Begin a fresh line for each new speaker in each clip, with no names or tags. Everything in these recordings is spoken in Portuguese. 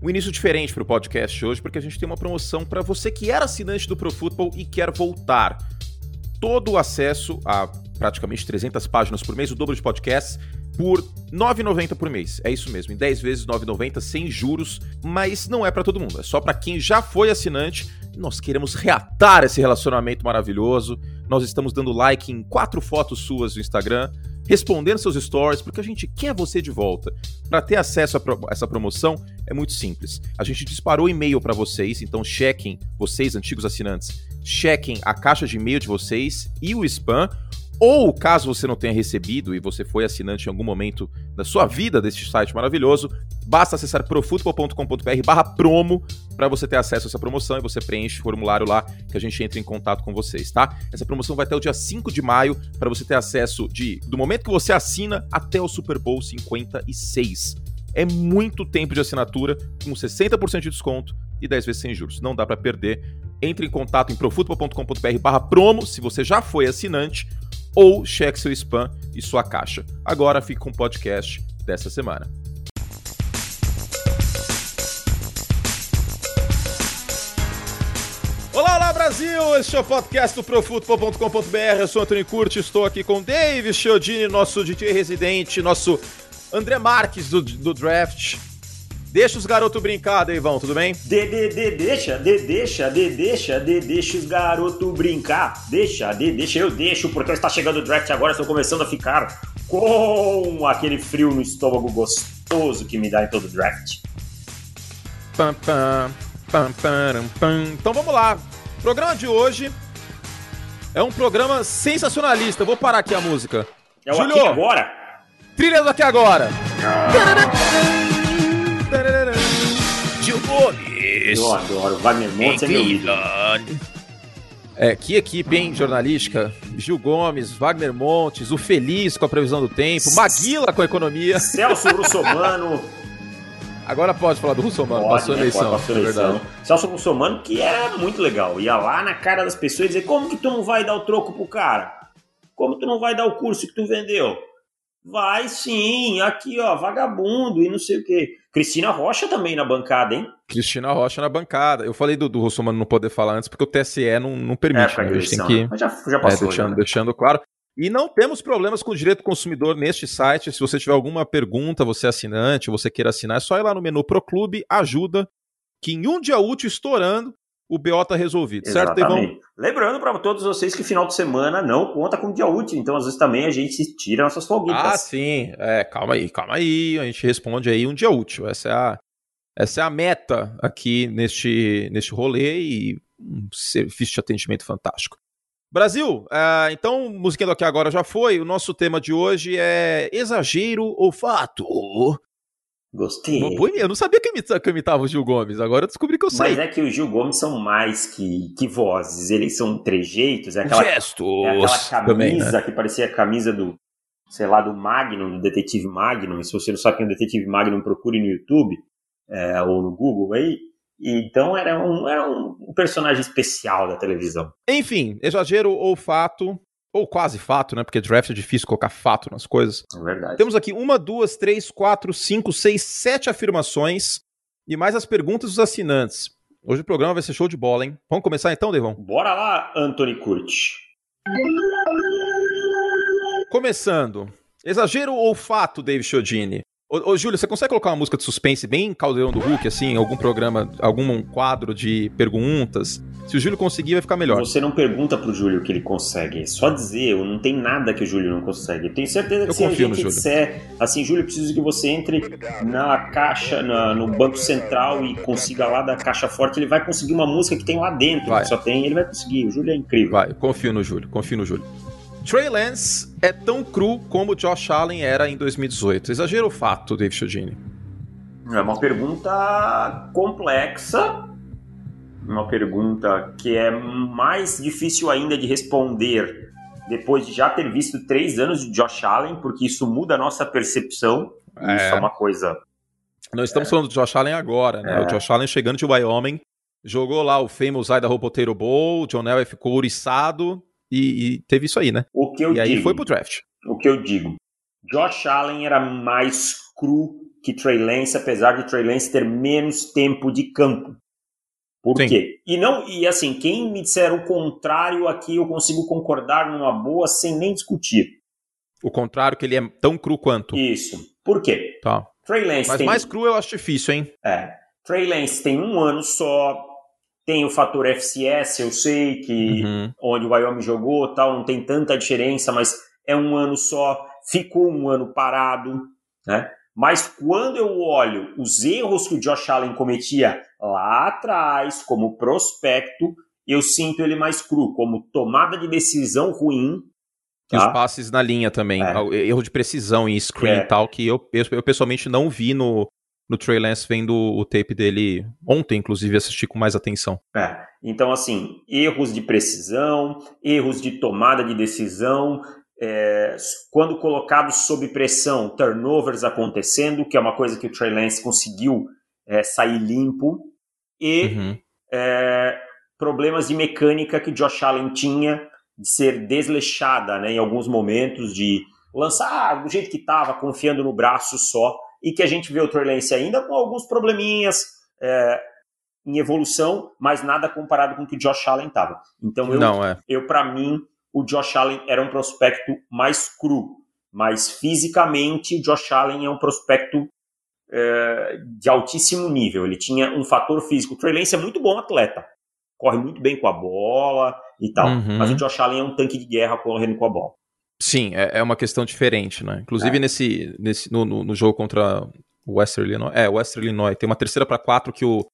um início diferente para o podcast hoje, porque a gente tem uma promoção para você que era assinante do Pro e quer voltar. Todo o acesso a praticamente 300 páginas por mês, o dobro de podcasts, por R$ 9,90 por mês. É isso mesmo, em 10 vezes R$ 9,90 sem juros, mas não é para todo mundo, é só para quem já foi assinante. Nós queremos reatar esse relacionamento maravilhoso. Nós estamos dando like em quatro fotos suas no Instagram respondendo seus stories, porque a gente quer você de volta. Para ter acesso a essa promoção é muito simples. A gente disparou e-mail para vocês, então chequem, vocês antigos assinantes, chequem a caixa de e-mail de vocês e o spam. Ou, caso você não tenha recebido e você foi assinante em algum momento da sua vida deste site maravilhoso, basta acessar profutbol.com.br barra promo para você ter acesso a essa promoção e você preenche o formulário lá que a gente entra em contato com vocês, tá? Essa promoção vai até o dia 5 de maio para você ter acesso de do momento que você assina até o Super Bowl 56. É muito tempo de assinatura com 60% de desconto e 10 vezes sem juros. Não dá para perder. Entre em contato em profutbol.com.br barra promo se você já foi assinante ou cheque seu spam e sua caixa. Agora fica com o podcast dessa semana. Olá, olá Brasil! Este é o podcast do Profutbol.com.br. Eu sou Antônio Curti, estou aqui com Dave Chiodini, nosso DJ residente, nosso André Marques do, do draft. Deixa os garotos brincar, Deivão, tudo bem?
De, de, de, deixa, de, deixa, de, deixa, de, deixa os garotos brincar. Deixa, de, deixa, eu deixo, porque está chegando o draft agora, estou começando a ficar com aquele frio no estômago gostoso que me dá em todo draft.
Pam, pam, pam, pam, pam. Então vamos lá. O programa de hoje é um programa sensacionalista. Vou parar aqui a música.
É o Julio, aqui agora?
Trilha do aqui agora.
Gil Gomes. Eu adoro. Wagner Montes é meu ídolo.
É, que equipe, hein, jornalística? Gil Gomes, Wagner Montes, o Feliz com a previsão do tempo, Maguila com a economia.
Celso Russomano.
Agora pode falar do Russomano, pode, passou a né? eleição,
passou a eleição. É verdade. Celso Russomano, que era muito legal. Ia lá na cara das pessoas e dizer, como que tu não vai dar o troco pro cara? Como tu não vai dar o curso que tu vendeu? Vai sim, aqui ó, vagabundo e não sei o quê. Cristina Rocha também na bancada, hein?
Cristina Rocha na bancada. Eu falei do, do Russomano não poder falar antes porque o TSE não, não permite. É, né? a gente tem que.
Mas já, já passou.
É, deixando,
já, né?
deixando claro. E não temos problemas com o direito do consumidor neste site. Se você tiver alguma pergunta, você é assinante, você queira assinar, é só ir lá no menu Pro Clube, ajuda, que em um dia útil estourando, o BO tá resolvido,
Exatamente.
certo, Devon?
Lembrando para todos vocês que final de semana não conta com dia útil, então às vezes também a gente tira nossas folguitas.
Ah, sim. É, calma aí, calma aí, a gente responde aí um dia útil. Essa é a, essa é a meta aqui neste, neste rolê e um serviço de atendimento fantástico. Brasil, uh, então, musiquinha do Aqui Agora já foi. O nosso tema de hoje é exagero ou fato?
Gostei.
Eu não sabia que imitava, que imitava o Gil Gomes, agora eu descobri que eu sei.
Mas é que o Gil Gomes são mais que, que vozes, eles são trejeitos. É aquela,
Gestos.
É aquela camisa também, né? que parecia a camisa do, sei lá, do Magnum, do Detetive Magnum. E se você não sabe quem é o Detetive Magnum, procure no YouTube é, ou no Google aí. Então era um, era um personagem especial da televisão.
Enfim, exagero ou fato, ou quase fato, né? Porque draft é difícil colocar fato nas coisas.
É verdade.
Temos aqui uma, duas, três, quatro, cinco, seis, sete afirmações e mais as perguntas dos assinantes. Hoje o programa vai ser show de bola, hein? Vamos começar então, Devon?
Bora lá, Anthony Curti.
Começando. Exagero ou fato, Dave Chiodini? Ô, ô, Júlio, você consegue colocar uma música de suspense bem caldeirão do Hulk, assim, algum programa, algum quadro de perguntas? Se o Júlio conseguir, vai ficar melhor.
Você não pergunta pro Júlio que ele consegue, é só dizer, não tem nada que o Júlio não consegue. Eu tenho certeza que
Eu
se a gente
Júlio.
disser, assim, Júlio, eu preciso que você entre na caixa, na- no banco central e consiga lá da caixa forte, ele vai conseguir uma música que tem lá dentro,
Vai.
que só tem, ele vai conseguir. O Júlio é incrível.
Vai, confio no Júlio, confio no Júlio. Trey Lance é tão cru como Josh Allen era em 2018. Exagero ou fato, Dave Chiodini?
É uma pergunta complexa, uma pergunta que é mais difícil ainda de responder depois de já ter visto três anos de Josh Allen, porque isso muda a nossa percepção.
É.
Isso é uma coisa.
Nós estamos falando do Josh Allen agora, né?
É.
O Josh Allen chegando de Wyoming, jogou lá o famous Idaho Potato Bowl, o John Elway ficou ouriçado e, e teve isso aí, né?
O que eu
e aí
digo,
foi pro draft.
o que eu digo, Josh Allen era mais cru que Trey Lance, apesar de Trey Lance ter menos tempo de campo. Por Sim. quê? E não, e assim, quem me disser o contrário aqui, eu consigo concordar numa boa sem nem discutir.
O contrário, que ele é tão cru quanto.
Isso. Por quê?
Tá. Trey Lance Mas tem... mais cru eu acho difícil, hein?
É. Trey Lance tem um ano só, tem o fator FCS, eu sei que uhum. onde o Wyoming jogou tal, não tem tanta diferença, mas é um ano só, ficou um ano parado, né? Mas quando eu olho os erros que o Josh Allen cometia lá atrás, como prospecto, eu sinto ele mais cru, como tomada de decisão ruim.
E tá? os passes na linha também, é. erro de precisão em screen é. e tal, que eu, eu, eu, pessoalmente não vi no, no Trey Lance vendo o tape dele ontem, inclusive, assisti com mais atenção.
É. Então, assim, erros de precisão, erros de tomada de decisão, é, quando colocados sob pressão, turnovers acontecendo, que é uma coisa que o Trey Lance conseguiu é, sair limpo, e uhum. é, problemas de mecânica que Josh Allen tinha de ser desleixada né, em alguns momentos, de lançar do jeito que estava, confiando no braço só, e que a gente vê o Trey Lance ainda com alguns probleminhas é, em evolução, mas nada comparado com o que o Josh Allen estava. Então eu, Não, é. eu para mim, o Josh Allen era um prospecto mais cru, mas fisicamente o Josh Allen é um prospecto é, de altíssimo nível. Ele tinha um fator físico. O Trey Lance é muito bom atleta, corre muito bem com a bola e tal, uhum. mas o Josh Allen é um tanque de guerra correndo com a bola.
Sim, é, é uma questão diferente, né? Inclusive é. nesse, nesse no, no, no, jogo contra o Western Illinois, é, Western Illinois, tem uma terceira para quatro que o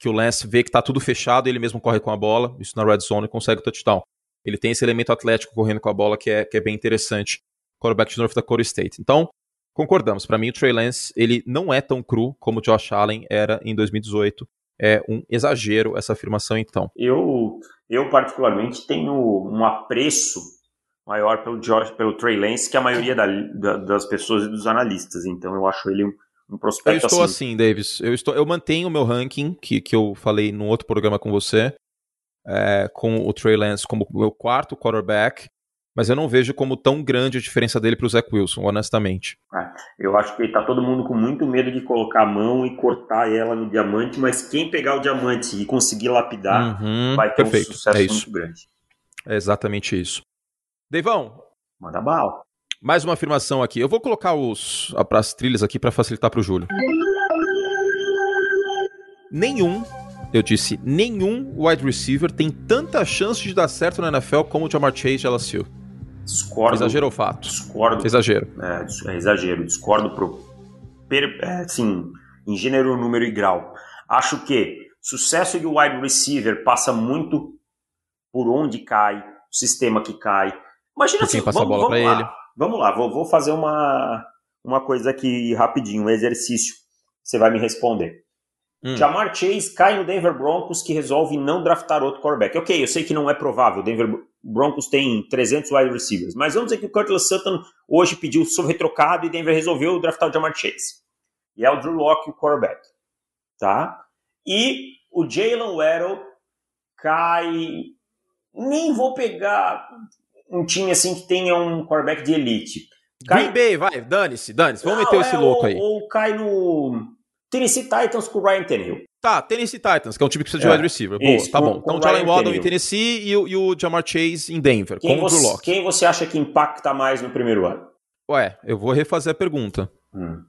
que o Lance vê que tá tudo fechado e ele mesmo corre com a bola, isso na red zone e consegue o touchdown. Ele tem esse elemento atlético correndo com a bola que é, que é bem interessante. Quarterback de North Dakota State. Então, concordamos. Para mim, o Trey Lance, ele não é tão cru como o Josh Allen era em 2018. É um exagero essa afirmação, então.
Eu, eu particularmente, tenho um apreço maior pelo, Josh, pelo Trey Lance que a maioria da, da, das pessoas e dos analistas. Então, eu acho ele um, um prospecto
Eu estou
assim,
assim Davis. Eu, estou, eu mantenho o meu ranking, que, que eu falei num outro programa com você é, com o Trey Lance como meu quarto quarterback, mas eu não vejo como tão grande a diferença dele para o Zach Wilson, honestamente.
É, eu acho que está todo mundo com muito medo de colocar a mão e cortar ela no diamante, mas quem pegar o diamante e conseguir lapidar uhum, vai ter perfeito. um sucesso é muito grande.
É exatamente isso. Deivão.
Manda bala.
Mais uma afirmação aqui. Eu vou colocar os, as trilhas aqui para facilitar para o Júlio. Nenhum eu disse, nenhum wide receiver tem tanta chance de dar certo na NFL como o Jamar Chase de LSU.
Discordo.
Exagero ou fato?
Discordo.
Exagero.
É, é exagero. Discordo pro, per, é, assim, em gênero, número e grau. Acho que sucesso de wide receiver passa muito por onde cai, o sistema que cai. Imagina
assim, passa vamos, bola para ele.
Vamos lá, vou, vou fazer uma, uma coisa aqui rapidinho, um exercício. Você vai me responder. Hum. Jamar Chase cai no Denver Broncos que resolve não draftar outro quarterback. Ok, eu sei que não é provável. O Broncos tem 300 wide receivers. Mas vamos dizer que o Curtis Sutton hoje pediu sobre retrocado e Denver resolveu draftar o Jamar Chase. E é o Drew Locke o quarterback. Tá? E o Jalen Waddle cai... Nem vou pegar um time assim que tenha um quarterback de elite.
Cai... Green Bay, vai, dane-se, dane-se. Vamos meter é, esse louco aí.
Ou cai no Tennessee Titans com o Ryan Tannehill.
Tá, Tennessee Titans, que é um time que precisa de é. wide receiver. Boa, Isso, tá com, bom. Com então, Jalen Waddle em Tennessee e o, e o Jamar Chase em Denver, quem com você, o Drew.
Quem você acha que impacta mais no primeiro ano?
Ué, eu vou refazer a pergunta. Hum.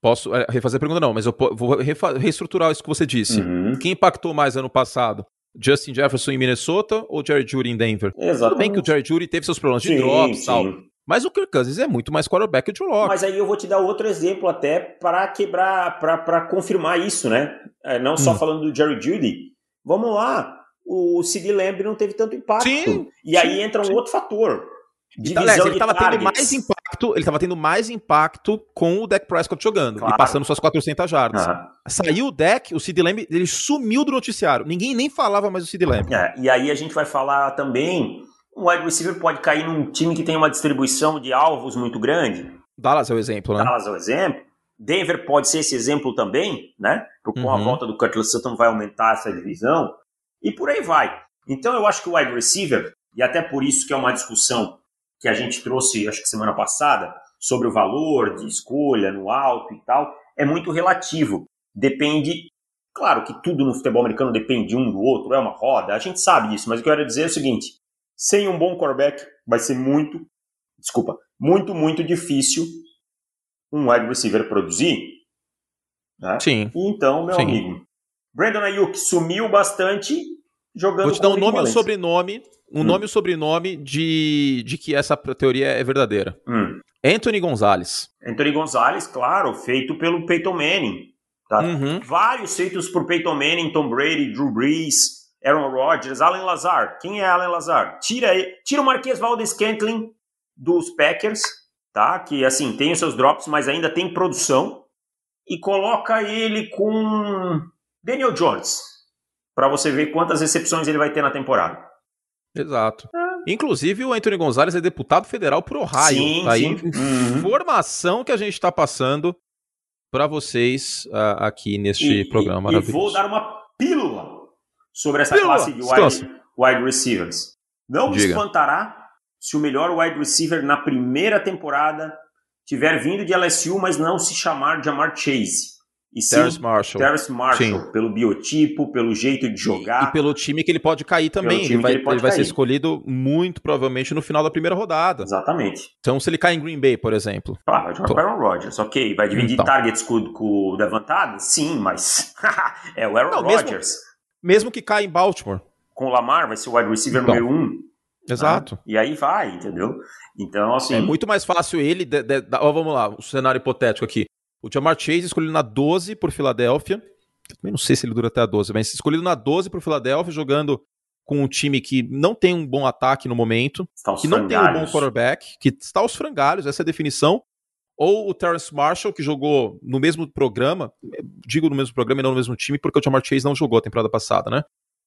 Posso é, refazer a pergunta não, mas eu vou reestruturar isso que você disse. Uhum. Quem impactou mais ano passado? Justin Jefferson em Minnesota ou Jerry Judy em Denver?
Exatamente.
Tudo bem que o Jerry Judy teve seus problemas de sim, drops e tal. Mas o Kirk Cousins é muito mais quarterback que o Drew Locke.
Mas aí eu vou te dar outro exemplo até para quebrar, para confirmar isso, né? É, não só hum. falando do Jerry Judy. Vamos lá, o CD Lamb não teve tanto impacto. Sim, e sim, aí entra um sim. outro fator.
Divisão então, ele estava tendo mais impacto, ele estava tendo mais impacto com o Dak Prescott jogando claro. e passando suas 400 jardas. Uhum. Saiu o Dak, o Sid Lamb, ele sumiu do noticiário. Ninguém nem falava mais do Sid Lamb.
É, e aí a gente vai falar também um wide receiver pode cair num time que tem uma distribuição de alvos muito grande.
Dallas é o exemplo, né?
Dallas é o exemplo. Denver pode ser esse exemplo também, né? Porque com uhum. a volta do Curtis Sutton vai aumentar essa divisão. E por aí vai. Então eu acho que o wide receiver, e até por isso que é uma discussão que a gente trouxe, acho que semana passada, sobre o valor de escolha no alto e tal, é muito relativo. Depende. Claro que tudo no futebol americano depende um do outro, é uma roda, a gente sabe disso, mas o que eu quero dizer é o seguinte: sem um bom quarterback, vai ser muito, desculpa, muito, muito difícil um wide receiver produzir. Né?
Sim.
Então, meu
Sim.
amigo, Brandon Ayuk sumiu bastante jogando
Vou te dar um nome e um sobrenome, um
Hum.
nome e um sobrenome de, de que essa teoria é verdadeira.
Hum.
Anthony Gonzalez.
Anthony Gonzalez, claro, feito pelo Peyton Manning. Tá?
Uhum.
Vários feitos por Peyton Manning, Tom Brady, Drew Brees, Aaron Rodgers, Allen Lazard. Quem é Allen Lazard? Tira, tira o Marquês Valdez Scantling dos Packers, tá? Que assim tem os seus drops, mas ainda tem produção e coloca ele com Daniel Jones para você ver quantas recepções ele vai ter na temporada.
Exato. Inclusive, o Anthony Gonzalez é deputado federal por Ohio.
Sim,
tá
sim. Uhum.
informação que a gente está passando para vocês ah, aqui neste
E-
programa
e, e vou dar uma pílula sobre essa
Pílula,
classe de wide, wide receivers. Não me
Diga.
espantará se o melhor wide receiver na primeira temporada tiver vindo de LSU, mas não se chamar Jamar Chase. E sim
Terrence Marshall.
Terrace Marshall,
Sim.
pelo biotipo, pelo jeito de jogar.
E pelo time que ele pode cair também. Ele vai,
ele
ele vai ser
cair.
escolhido muito provavelmente no final da primeira rodada.
Exatamente.
Então, se ele cai em Green Bay, por exemplo.
Ah, vai jogar com o Aaron Rodgers, ok. Vai dividir
Então.
targets com, com o Devantado? Sim, mas é o Aaron
Não, mesmo-
Rodgers.
Mesmo que caia em Baltimore.
Com o Lamar vai ser o wide receiver
Então.
número um.
Exato.
né? E aí vai, entendeu? Então, assim.
É muito mais fácil ele. de- de- da- ó, vamos lá, o cenário hipotético aqui. O Jamar Chase escolhido na 12 por Filadélfia. Eu também não sei se ele dura até a 12, mas escolhido na 12 por Filadélfia, jogando com um time que não tem um bom ataque no momento,
está os
que não tem um bom
frangalhos.
quarterback, que está aos frangalhos, essa é a definição. Ou o Terrence Marshall, que jogou no mesmo programa, digo no mesmo programa e não no mesmo time, porque o Jamar Chase não jogou a temporada passada, né?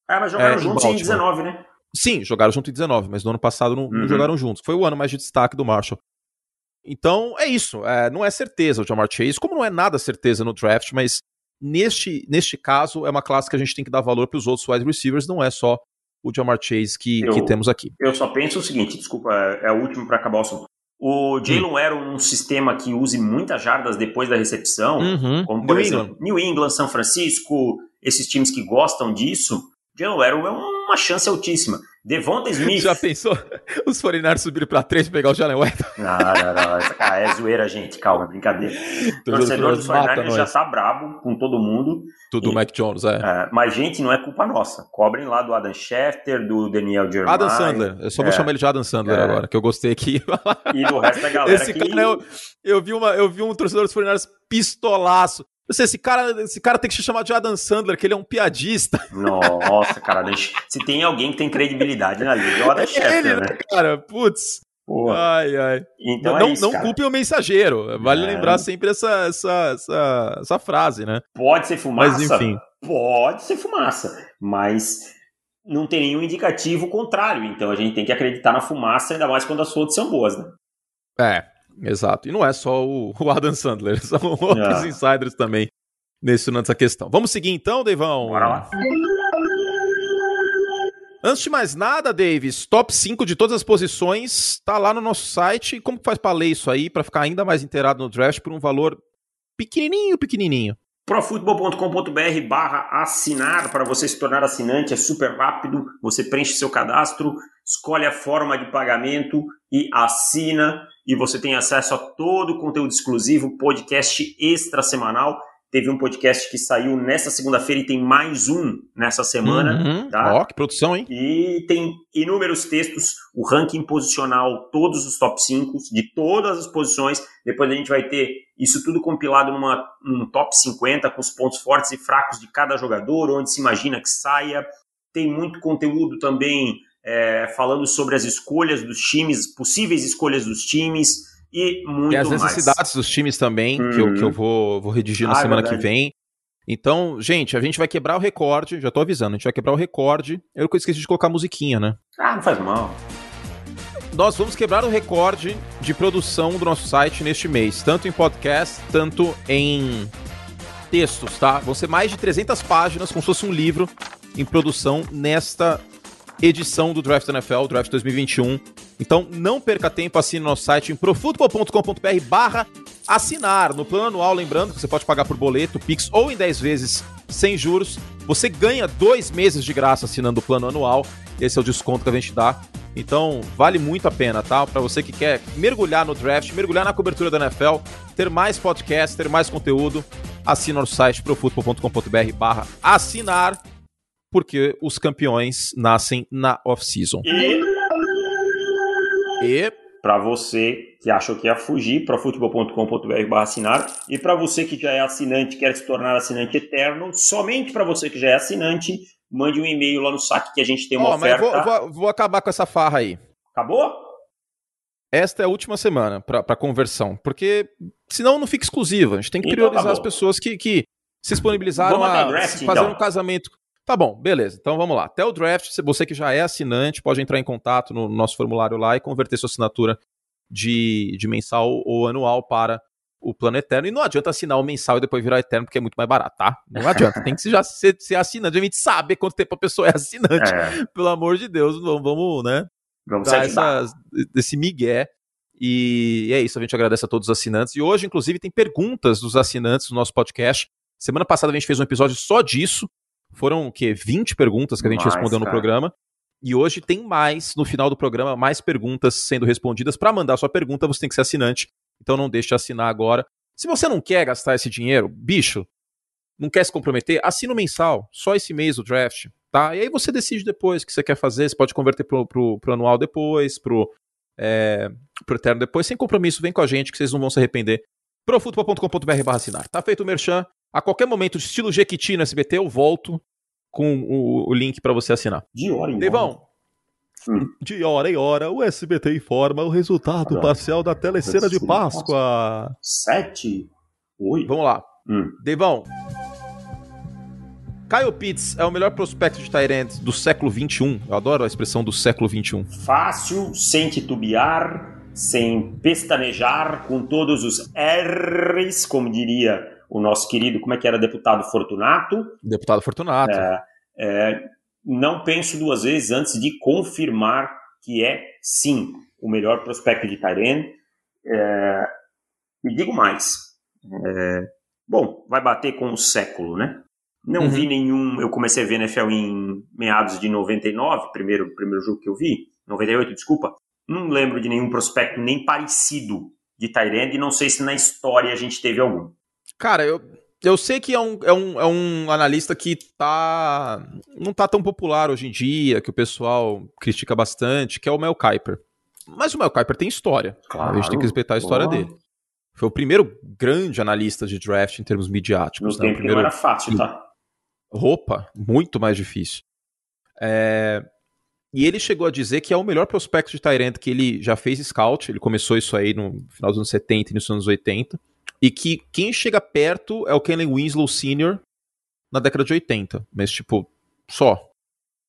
É, mas jogaram
É, em
juntos em
Baltimore.
19, né?
Sim, jogaram junto em 19, mas no ano passado não, não
Uhum.
jogaram juntos. Foi o ano mais de destaque do Marshall. Então, é isso. É, não é certeza o Jamar Chase, como não é nada certeza no draft, mas neste, neste caso é uma classe que a gente tem que dar valor para os outros wide receivers, não é só o Jamar Chase que,
Eu-
que temos aqui.
Eu só penso o seguinte, desculpa, é, é o último para acabar o assunto. O
Hum.
Jalen era um sistema que use muitas jardas depois da recepção,
Uhum.
como por
New
exemplo
England.
New England, São Francisco, esses times que gostam disso. Jalen Arrow é uma chance altíssima. Devonta Smith.
Já pensou? Os 49ers subirem para 3 e pegar o Jalen Waddle?
Não, não, não. Essa, cara, é zoeira, gente. Calma, brincadeira. O torcedor do
mata
49ers já
nós.
tá brabo com todo mundo.
Tudo
E-
Mac Jones, é.
É, mas, gente, não é culpa nossa. Cobrem lá do Adam Schefter, do Daniel Jeremiah.
Adam Sandler. Eu só vou
É.
chamar ele de Adam Sandler
É.
agora, que eu gostei aqui.
E do resto da galera
Esse
que...
cara, eu, eu, vi uma, eu vi um torcedor dos 49ers pistolaço. Sei, esse cara, esse cara tem que se chamar de Adam Sandler, que ele é um piadista.
Nossa, cara, se tem alguém que tem credibilidade na liga, é o Adam
É
Schefter,
ele,
né?
né, cara? Putz.
Porra.
Ai, ai.
Então
não
é isso,
não
cara.
culpem o mensageiro. Vale
É.
lembrar sempre essa, essa, essa, essa frase, né?
Pode ser fumaça?
Mas enfim.
Pode ser fumaça, mas não tem nenhum indicativo contrário. Então a gente tem que acreditar na fumaça, ainda mais quando as fontes são boas, né?
É, exato. E não é só o, o Adam Sandler, são outros
É.
insiders também nesse, nessa questão. Vamos seguir então, Deivão?
Bora lá.
Antes de mais nada, Davis, top 5 de todas as posições tá lá no nosso site. Como que faz pra ler isso aí, pra ficar ainda mais inteirado no draft por um valor pequenininho, pequenininho?
profutbol.com.br barra assinar para você se tornar assinante, é super rápido, você preenche seu cadastro, escolhe a forma de pagamento e assina e você tem acesso a todo o conteúdo exclusivo, podcast extra semanal. Teve um podcast que saiu nessa segunda-feira e tem mais um nessa semana.
Uhum.
tá?
Ó, que produção, hein?
E tem inúmeros textos, o ranking posicional, todos os top 5 de todas as posições. Depois a gente vai ter isso tudo compilado numa, num top 50 com os pontos fortes e fracos de cada jogador, onde se imagina que saia. Tem muito conteúdo também é, falando sobre as escolhas dos times, possíveis escolhas dos times e muito
Tem as
mais.
necessidades dos times também, que, eu,
Uhum.
que eu vou, vou redigir na
Ah, é
semana que vem. Então, gente, a gente vai quebrar o recorde, já tô avisando, a gente vai quebrar o recorde. Eu esqueci de colocar a musiquinha, né?
Ah, não faz mal.
Nós vamos quebrar o recorde de produção do nosso site neste mês, tanto em podcast, tanto em textos, tá? Vão ser mais de 300 páginas, como se fosse um livro em produção nesta edição do Draft NFL, Draft 2021. Então, não perca tempo, assine nosso site em profutbol.com.br barra assinar no plano anual, lembrando que você pode pagar por boleto, Pix ou em 10 vezes sem juros. Você ganha dois meses de graça assinando o plano anual. Esse é o desconto que a gente dá. Então, vale muito a pena, tá? Para você que quer mergulhar no draft, mergulhar na cobertura da NFL, ter mais podcast, ter mais conteúdo, assina no site profutbol.com.br barra assinar, porque os campeões nascem na off-season.
E,
E
para você que achou que ia fugir, profutbol.com.br barra assinar. E para você que já é assinante, quer se tornar assinante eterno, somente para você que já é assinante, mande um e-mail lá no saque que a gente tem uma
mas
oferta.
vou, vou- vou acabar com essa farra aí.
Acabou?
Esta é a última semana para conversão, porque senão não fica exclusiva. A gente tem que
Então
priorizar
tá
as
bom.
pessoas que, que se disponibilizaram a
draft,
fazer
então.
um casamento. Tá bom, beleza. Então vamos lá. Até o draft, você que já é assinante, pode entrar em contato no nosso formulário lá e converter sua assinatura de, de mensal ou anual para o plano eterno. E não adianta assinar o mensal e depois virar eterno, porque é muito mais barato, tá? Não adianta. Tem que já ser, ser assinante. A gente sabe quanto tempo a pessoa é assinante.
É,
Pelo amor de Deus, vamos, vamos né?
vamos
dar essas, desse migué. E é isso, a gente agradece a todos os assinantes. E hoje, inclusive, tem perguntas dos assinantes do nosso podcast. Semana passada a gente fez um episódio só disso. Foram o quê? 20 perguntas que a gente
Mais,
respondeu no
cara.
programa. E hoje tem mais, no final do programa, mais perguntas sendo respondidas. Para mandar sua pergunta, você tem que ser assinante. Então não deixe de assinar agora. Se você não quer gastar esse dinheiro, bicho, não quer se comprometer, assina o mensal. Só esse mês o draft, tá? E aí você decide depois o que você quer fazer. Você pode converter pro, pro, pro anual depois, pro, é, pro eterno depois, sem compromisso. Vem com a gente que vocês não vão se arrepender. profutbol.com.br barra assinar. Tá feito o merchan. A qualquer momento, estilo Jequiti no SBT, eu volto com o, o link para você assinar.
De hora em hora.
Devão,
Hum.
de hora em hora, o SBT informa o resultado parcial da telecena de
Telecena de
Páscoa.
Sete? Oito?
Vamos lá.
Hum.
Devão. Kyle Pitts é o melhor prospecto de Tyrant do século XXI. Eu adoro a expressão do século XXI.
Fácil, sem titubear, sem pestanejar, com todos os R's, como diria o nosso querido, como é que era, deputado Fortunato.
Deputado Fortunato.
É, não penso duas vezes antes de confirmar que é, sim, o melhor prospecto de Tyrene. É, e digo mais. é, bom, vai bater com o século, né? Não
Uhum.
vi nenhum. Eu comecei a ver NFL em meados de 99, primeiro, primeiro jogo que eu vi. 98, desculpa. Não lembro de nenhum prospecto nem parecido de Tyrande e não sei se na história a gente teve algum.
Cara, eu, eu sei que é um, é, um, é um analista que tá. não tá tão popular hoje em dia, que o pessoal critica bastante, que é o Mel Kiper. Mas o Mel Kiper tem história. a gente tem que respeitar a história
Boa.
dele. Foi o primeiro grande analista de draft em termos midiáticos. né? O
não
primeiro
era fácil, tá?
roupa, muito mais difícil. É, E ele chegou a dizer que é o melhor prospecto de Tyrant que ele já fez scout. Ele começou isso aí no final dos anos 70 e nos anos 80. E que quem chega perto é o Kenley Winslow Sr. na década de 80. Mas, tipo, só.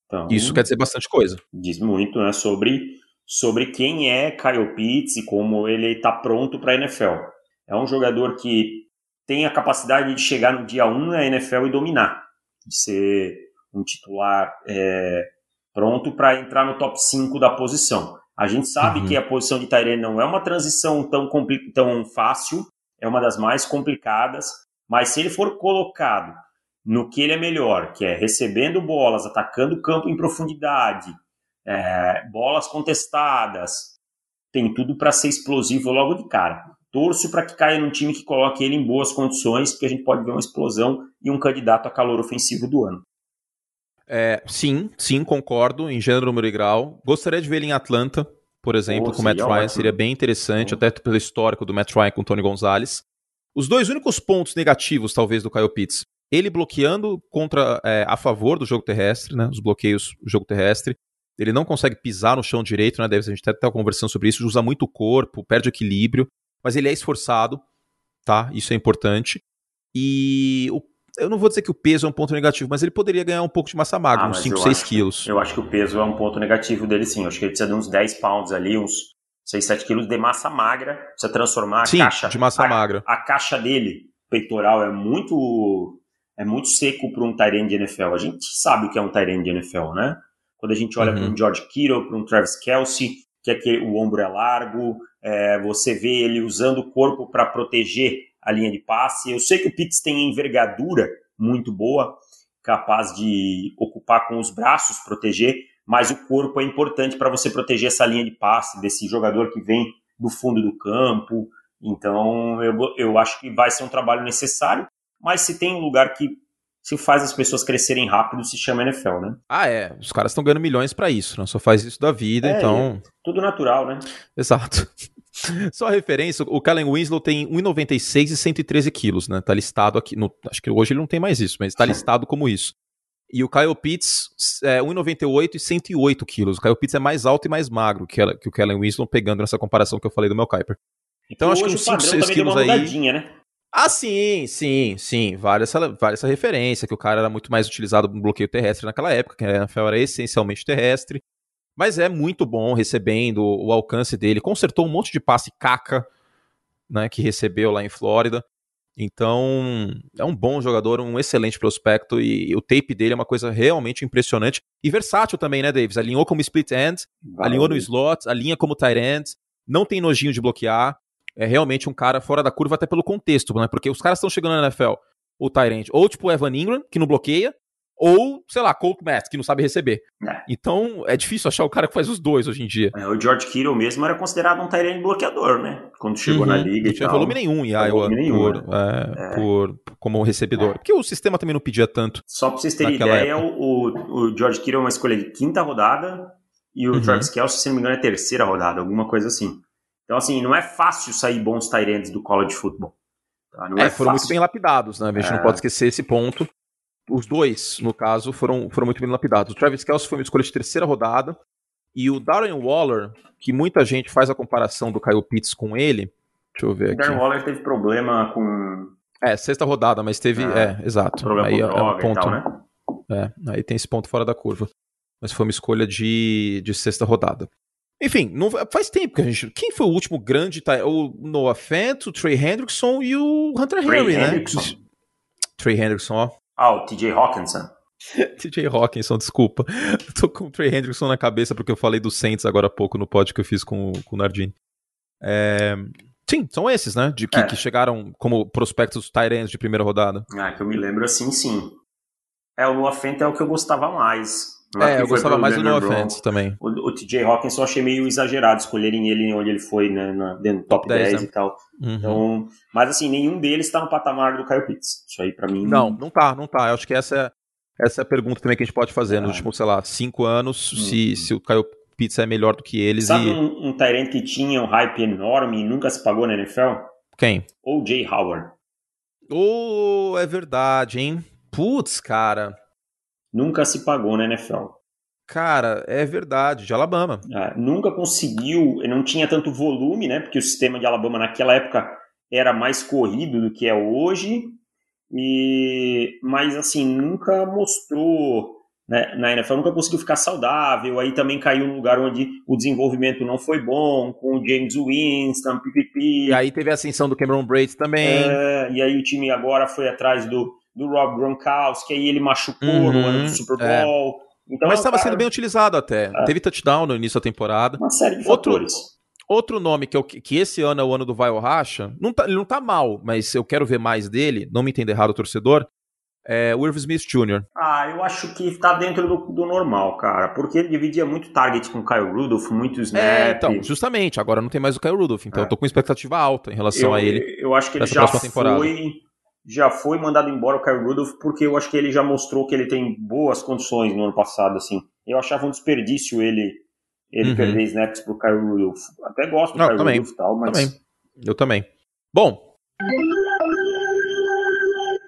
Então,
Isso quer dizer bastante coisa.
diz muito né, sobre, sobre quem é Kyle Pitts e como ele está pronto para a NFL. É um jogador que tem a capacidade de chegar no dia 1 na NFL e dominar, de ser um titular é, pronto para entrar no top 5 da posição. A gente sabe
Uhum.
que a posição de Tyrene não é uma transição tão, tão fácil, é uma das mais complicadas, mas se ele for colocado no que ele é melhor, que é recebendo bolas, atacando o campo em profundidade, é, bolas contestadas, tem tudo para ser explosivo logo de cara. Torço para que caia num time que coloque ele em boas condições, porque a gente pode ver uma explosão e um candidato a calor ofensivo do ano.
É, sim, sim, concordo, em gênero, número e grau. Gostaria de ver ele em Atlanta, por exemplo,
Pô,
com o Matt Ryan,
ótimo.
seria bem interessante, até pelo histórico do Matt Ryan com o Tony Gonzalez. Os dois únicos pontos negativos, talvez, do Kyle Pitts. Ele bloqueando contra é, a favor do jogo terrestre, né? Os bloqueios do jogo terrestre. Ele não consegue pisar no chão direito, né? Deve, a gente até tá conversando sobre isso, usa muito o corpo, perde equilíbrio, mas ele é esforçado, tá? Isso é importante. E o- eu não vou dizer que o peso é um ponto negativo, mas ele poderia ganhar um pouco de massa magra,
Ah,
uns
mas
5,
eu
6
acho-
quilos.
Eu acho que o peso é um ponto negativo dele, sim. Eu acho que ele precisa de uns 10 pounds ali, uns 6, 7 quilos de massa magra. Precisa transformar a
Sim,
caixa.
de massa
a,
magra.
A caixa dele, peitoral, é muito é muito seco para um Tyrene de NFL. A gente sabe o que é um Tyrene de NFL, né? Quando a gente olha
Uhum.
para um George Kittle, para um Travis Kelsey, que é que o ombro é largo, é, você vê ele usando o corpo para proteger a linha de passe. Eu sei que o Pitts tem envergadura muito boa, capaz de ocupar com os braços, proteger, mas o corpo é importante para você proteger essa linha de passe desse jogador que vem do fundo do campo. Então, eu, eu acho que vai ser um trabalho necessário, mas se tem um lugar que se faz as pessoas crescerem rápido, se chama NFL, né?
Ah, é. Os caras estão ganhando milhões para isso, não só faz isso da vida, é, então.
Tudo natural, né?
Exato. Só referência, o Kellen Winslow tem 1,96 e 113 quilos, né? Tá listado aqui. No, acho que hoje ele não tem mais isso, mas tá listado como isso. E o Kyle Pitts é 1,98 e 108 quilos. O Kyle Pitts é mais alto e mais magro que, que o Kellen Winslow, pegando nessa comparação que eu falei do Mel Kiper.
Então acho que uns 5, 6 quilos aí. Né?
Ah, sim, sim, sim. Vale essa, vale essa referência, que o cara era muito mais utilizado no bloqueio terrestre naquela época, que a NFL era essencialmente terrestre. Mas é muito bom recebendo o alcance dele. Consertou um monte de passe caca né, que recebeu lá em Flórida. Então, é um bom jogador, um excelente prospecto e o tape dele é uma coisa realmente impressionante e versátil também, né, Davis? Alinhou como split end, alinhou no slot, alinha como tight end, não tem nojinho de bloquear. É realmente um cara fora da curva até pelo contexto, né? Porque os caras estão chegando na NFL, o tight end, ou tipo o Evan Ingram, que não bloqueia, ou, sei lá, Colt Matt, que não sabe receber. É. Então, é difícil achar o cara que faz os dois hoje em dia.
É, o George Kittle mesmo era considerado um Tyrene bloqueador, né? Quando chegou uhum. na liga
não tinha volume nenhum em Iowa nenhum, por, né? é, é. por, como recebedor. É. Porque o sistema também não pedia tanto.
Só pra vocês terem ideia, o, o, George Kittle é uma escolha de quinta rodada e o uhum. Travis Kelce, se não me engano, é terceira rodada, alguma coisa assim. Então, assim, não é fácil sair bons Tyrants do college football.
Tá? Não é, é foram muito bem lapidados, né? A gente não pode esquecer esse ponto os dois, no caso, foram, foram muito bem lapidados. O Travis Kelce foi uma escolha de terceira rodada, e o Darren Waller, que muita gente faz a comparação do Kyle Pitts com ele. Deixa eu ver aqui. O
Darren Waller teve problema com.
É, sexta rodada, mas teve. É, é exato.
Problema
aí
com é, um ponto. Tal, né?
É, aí tem esse ponto fora da curva. Mas foi uma escolha de, de sexta rodada. Enfim, não, faz tempo que a gente. Quem foi o último grande? O Noah Fent, o Trey Hendrickson e o Hunter Trey Henry, né? Né? Trey Hendrickson, ó.
Ah, o TJ Hawkinson.
TJ Hawkinson, desculpa. Tô com o Trey Hendrickson na cabeça porque eu falei do Saints agora há pouco no pod que eu fiz com, com o Nardini. É... Sim, são esses, né? De que, é. que chegaram como prospectos Tyrants de primeira rodada.
Ah, que eu me lembro assim, sim. É, o Noah Fent é o que eu gostava mais.
É, eu gostava mais do Noah Fent também.
O, o TJ Hawkinson eu achei meio exagerado escolherem ele onde ele foi, né, na, dentro do top, top 10, 10 né? e tal. Uhum. Então, mas assim, nenhum deles está no patamar do Kyle Pitts. Isso aí para mim.
Não, não tá, não tá. Eu acho que essa é, essa é a pergunta também que a gente pode fazer. Nos últimos, sei lá, cinco anos, uhum. se, se o Kyle Pitts é melhor do que eles.
Sabe
e...
um, um Tyrant que tinha um hype enorme e nunca se pagou na NFL?
Quem?
O Jay Howard.
Oh, é verdade, hein? Putz, cara.
Nunca se pagou na NFL.
Cara, é verdade, de Alabama.
É, nunca conseguiu, não tinha tanto volume, né? Porque o sistema de Alabama naquela época era mais corrido do que é hoje. E, mas assim, nunca mostrou né, na NFL, nunca conseguiu ficar saudável. Aí também caiu num lugar onde o desenvolvimento não foi bom, com o James Winston, PPP.
E aí teve a ascensão do Cameron Braid também.
É, e aí o time agora foi atrás do, do Rob Gronkowski, aí ele machucou uhum, no ano do Super é. Bowl. É.
Então, Mas estava sendo bem utilizado até. É. Teve touchdown no início da temporada.
Uma série de outro, fatores.
Outro nome que, eu, que esse ano é o ano do Vai ou Racha, não tá, ele não tá mal, mas eu quero ver mais dele, não me entenda errado, torcedor, é o Irv Smith Jr.
Ah, eu acho que tá dentro do, do, normal, cara, porque ele dividia muito target com o Kyle Rudolph, muito snap. É,
então, justamente, agora não tem mais o Kyle Rudolph, então é. eu tô com expectativa alta em relação
eu,
a ele.
Eu acho que ele já foi já foi mandado embora o Kyle Rudolph porque eu acho que ele já mostrou que ele tem boas condições no ano passado, assim. Eu achava um desperdício ele ele uhum. perder snaps pro Kyle Rudolph. Até gosto do Não, Kyle também, Rudolph e tal, mas...
Também. Eu também. Bom,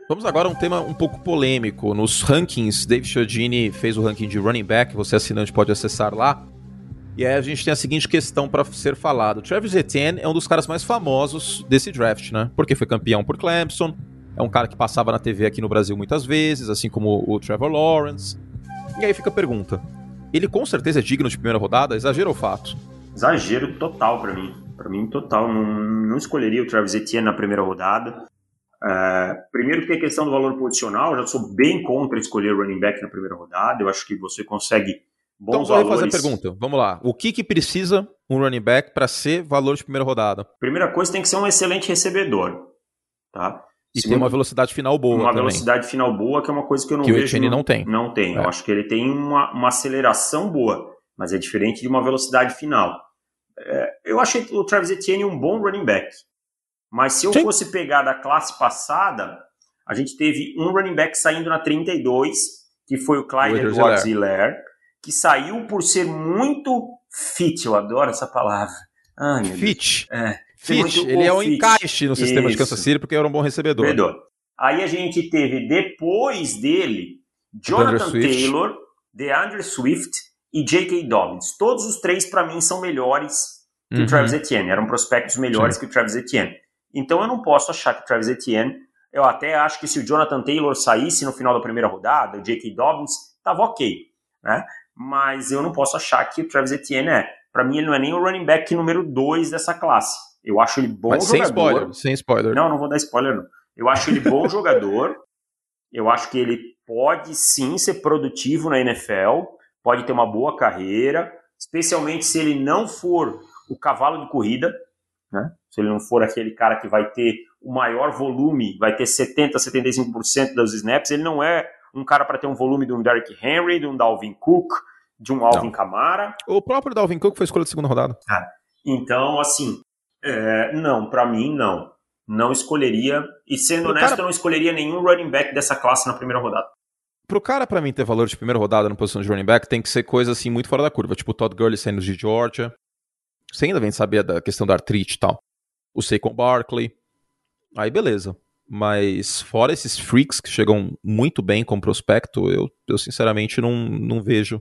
Vamos agora a um tema um pouco polêmico. Nos rankings, Dave Chiodini fez o ranking de running back, você assinante pode acessar lá. E aí a gente tem a seguinte questão para ser falado. Travis Etienne é um dos caras mais famosos desse draft, né? Porque foi campeão por Clemson, é um cara que passava na TV aqui no Brasil muitas vezes, assim como o Trevor Lawrence. E aí fica a pergunta: ele com certeza é digno de primeira rodada? Exagero ou fato?
Exagero total para mim. Para mim, total. Não, não escolheria o Travis Etienne na primeira rodada. É, primeiro que tem a questão do valor posicional, eu já sou bem contra escolher running back na primeira rodada. Eu acho que você consegue bons então, valores. Então,
fazer a pergunta. Vamos lá. O que, que precisa um running back para ser valor de primeira rodada?
Primeira coisa, tem que ser um excelente recebedor. Tá?
E Segundo, ter uma velocidade final boa.
Uma
também.
velocidade final boa, que é uma coisa que eu não
que
vejo.
Que o não tem.
Não tem. É. Eu acho que ele tem uma, uma aceleração boa, mas é diferente de uma velocidade final. É, eu achei o Travis Etienne um bom running back. Mas se eu Sim. fosse pegar da classe passada, a gente teve um running back saindo na 32, que foi o Clyde Edwards Hilaire, que saiu por ser muito fit, eu adoro essa palavra.
Ai, fit. É, fit, ele é um fit. encaixe no sistema Isso. de Kansas City porque era um bom recebedor. recebedor.
Aí a gente teve depois dele Jonathan Taylor, DeAndre Swift e J.K. Dobbins. Todos os três para mim são melhores que uhum. o Travis Etienne, eram prospectos melhores Sim. que o Travis Etienne. Então eu não posso achar que o Travis Etienne, eu até acho que se o Jonathan Taylor saísse no final da primeira rodada, o J.K. Dobbins, tava ok, né? Mas eu não posso achar que o Travis Etienne é. Para mim ele não é nem o running back número 2 dessa classe. Eu acho ele bom Mas
jogador. Sem spoiler, sem spoiler.
Não, não vou dar spoiler não. Eu acho ele bom jogador. Eu acho que ele pode sim ser produtivo na NFL, pode ter uma boa carreira, especialmente se ele não for o cavalo de corrida, né? Se ele não for aquele cara que vai ter o maior volume, vai ter 70, 75% dos snaps, ele não é um cara para ter um volume de um Derrick Henry, de um Dalvin Cook, de um Alvin Kamara.
O próprio Dalvin Cook foi escolha de segunda rodada.
É. Então, assim, é, não, para mim, não. Não escolheria, e sendo honesto, cara... eu não escolheria nenhum running back dessa classe na primeira rodada.
Pro cara, para mim, ter valor de primeira rodada na posição de running back, tem que ser coisa assim muito fora da curva. Tipo o Todd Gurley saindo de Georgia, você ainda vem saber da questão da artrite e tal. O Saquon Barkley. Aí beleza. Mas fora esses freaks que chegam muito bem com prospecto, eu, eu sinceramente não, não vejo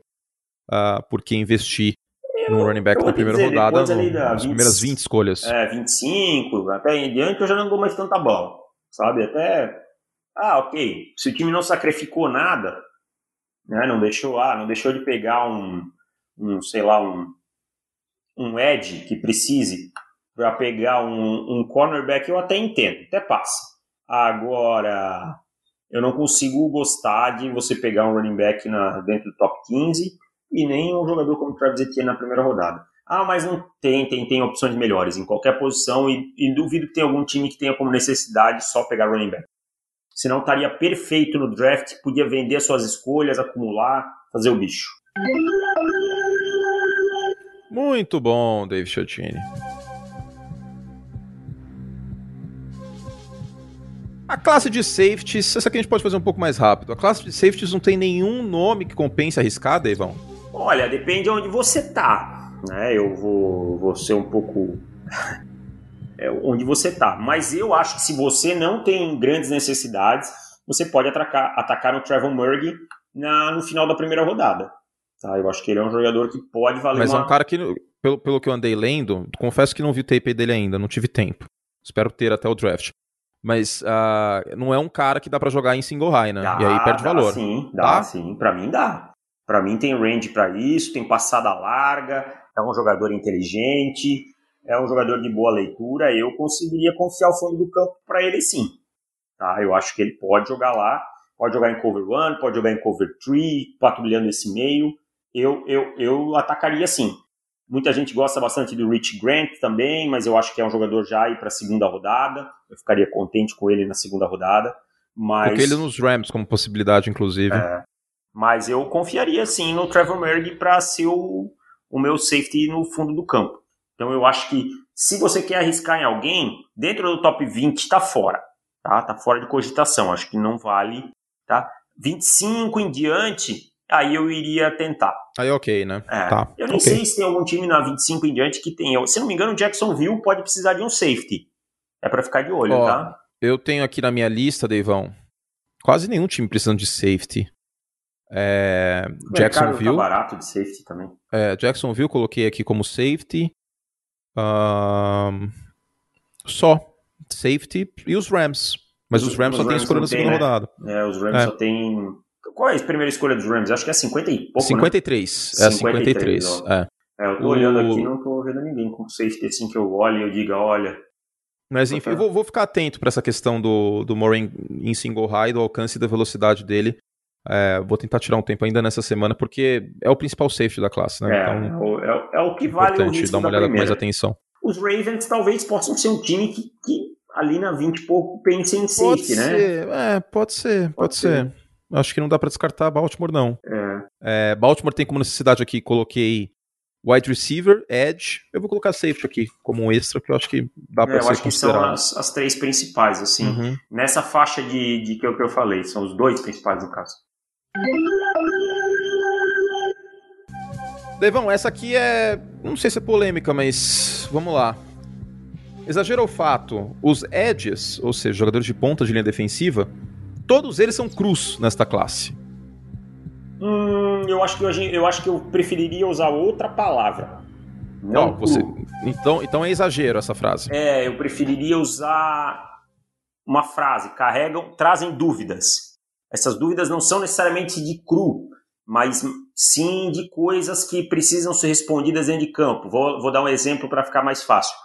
uh, por que investir no running back na primeira dizer, rodada, no, nas 20, primeiras 20 escolhas.
É, 25, até em diante eu já não dou mais tanta bola, sabe? Até, ah, ok, se o time não sacrificou nada, né, não deixou, ah, não deixou de pegar um, um sei lá, um, um edge que precise para pegar um, um cornerback, eu até entendo, até passa. Agora, eu não consigo gostar de você pegar um running back na, dentro do top 15 e nem um jogador como Travis Etienne na primeira rodada. Ah, mas não tem, tem, tem opções melhores em qualquer posição e, e duvido que tenha algum time que tenha como necessidade só pegar running back. Senão estaria perfeito no draft, podia vender suas escolhas, acumular, fazer o bicho.
Muito bom, Dave Chotini. A classe de safeties, essa aqui a gente pode fazer um pouco mais rápido. A classe de safeties não tem nenhum nome que compense arriscar, Davão?
Olha, depende de onde você tá. Né? Eu vou, vou ser um pouco. é, onde você tá. Mas eu acho que se você não tem grandes necessidades, você pode atacar, atacar no Trevor Murray na, no final da primeira rodada. Tá? Eu acho que ele é um jogador que pode valer
Mas
uma...
é um cara que, pelo, pelo que eu andei lendo, confesso que não vi o tape dele ainda, não tive tempo. Espero ter até o draft. Mas uh, não é um cara que dá para jogar em single high, né? Dá, e aí perde
dá,
valor.
Sim, dá tá? sim. Pra mim dá. Pra mim tem range para isso, tem passada larga, é um jogador inteligente, é um jogador de boa leitura. Eu conseguiria confiar o fundo do campo para ele sim. Tá? Eu acho que ele pode jogar lá, pode jogar em cover one, pode jogar em cover three, patrulhando esse meio eu, eu, eu atacaria sim. Muita gente gosta bastante do Rich Grant também, mas eu acho que é um jogador já aí para a segunda rodada. Eu ficaria contente com ele na segunda rodada. Mas...
Coloquei ele nos Rams como possibilidade, inclusive. É,
mas eu confiaria sim no Trevor Merg para ser o, o meu safety no fundo do campo. Então eu acho que se você quer arriscar em alguém, dentro do top 20 está fora. Tá? Tá fora de cogitação. Acho que não vale. Tá? 25 em diante, aí eu iria tentar.
Aí ok, né?
É.
Tá.
Eu nem
okay.
sei se tem algum time na 25 em diante que tem. Se não me engano, o Jacksonville pode precisar de um safety. É para ficar de olho, Ó, tá?
Eu tenho aqui na minha lista, Deivão, quase nenhum time precisando de safety. É, Jacksonville. Tá
barato de safety também.
É, Jacksonville coloquei aqui como safety. Um, só. Safety. E os Rams. Mas os, os Rams os só tem escolha na segunda né? rodada.
É, os Rams é. só tem qual é a primeira escolha dos Rams? Acho que é 50 e pouco,
53. Né? É 53. 53 é.
é. eu tô o... olhando aqui não tô vendo ninguém com safety assim que eu olhe e eu diga, olha...
Mas enfim, eu vou, vou ficar atento para essa questão do, do Morin em single high, do alcance e da velocidade dele. É, vou tentar tirar um tempo ainda nessa semana, porque é o principal safety da classe, né?
É, então, é, é o que vale o risco
dar uma olhada
com
mais atenção.
Os Ravens talvez possam ser um time que, que ali na 20 e pouco pense em safety,
ser,
né?
É, pode ser, pode, pode ser. ser. Acho que não dá para descartar Baltimore, não.
É.
É, Baltimore tem como necessidade aqui, coloquei wide receiver, edge. Eu vou colocar safety aqui como um extra, que eu acho que dá para é, ser
Eu acho que são as, as três principais, assim. Uhum. Nessa faixa de, de que, eu, que eu falei, são os dois principais no caso.
Devão, essa aqui é. Não sei se é polêmica, mas vamos lá. Exagero o fato, os edges, ou seja, jogadores de ponta de linha defensiva, todos eles são cruz nesta classe.
Hum, eu acho que eu, eu acho que eu preferiria usar outra palavra.
Não, não você. Então, então é exagero essa frase.
É, eu preferiria usar uma frase. Carregam, trazem dúvidas. Essas dúvidas não são necessariamente de cru, mas sim de coisas que precisam ser respondidas dentro de campo. Vou, vou dar um exemplo para ficar mais fácil.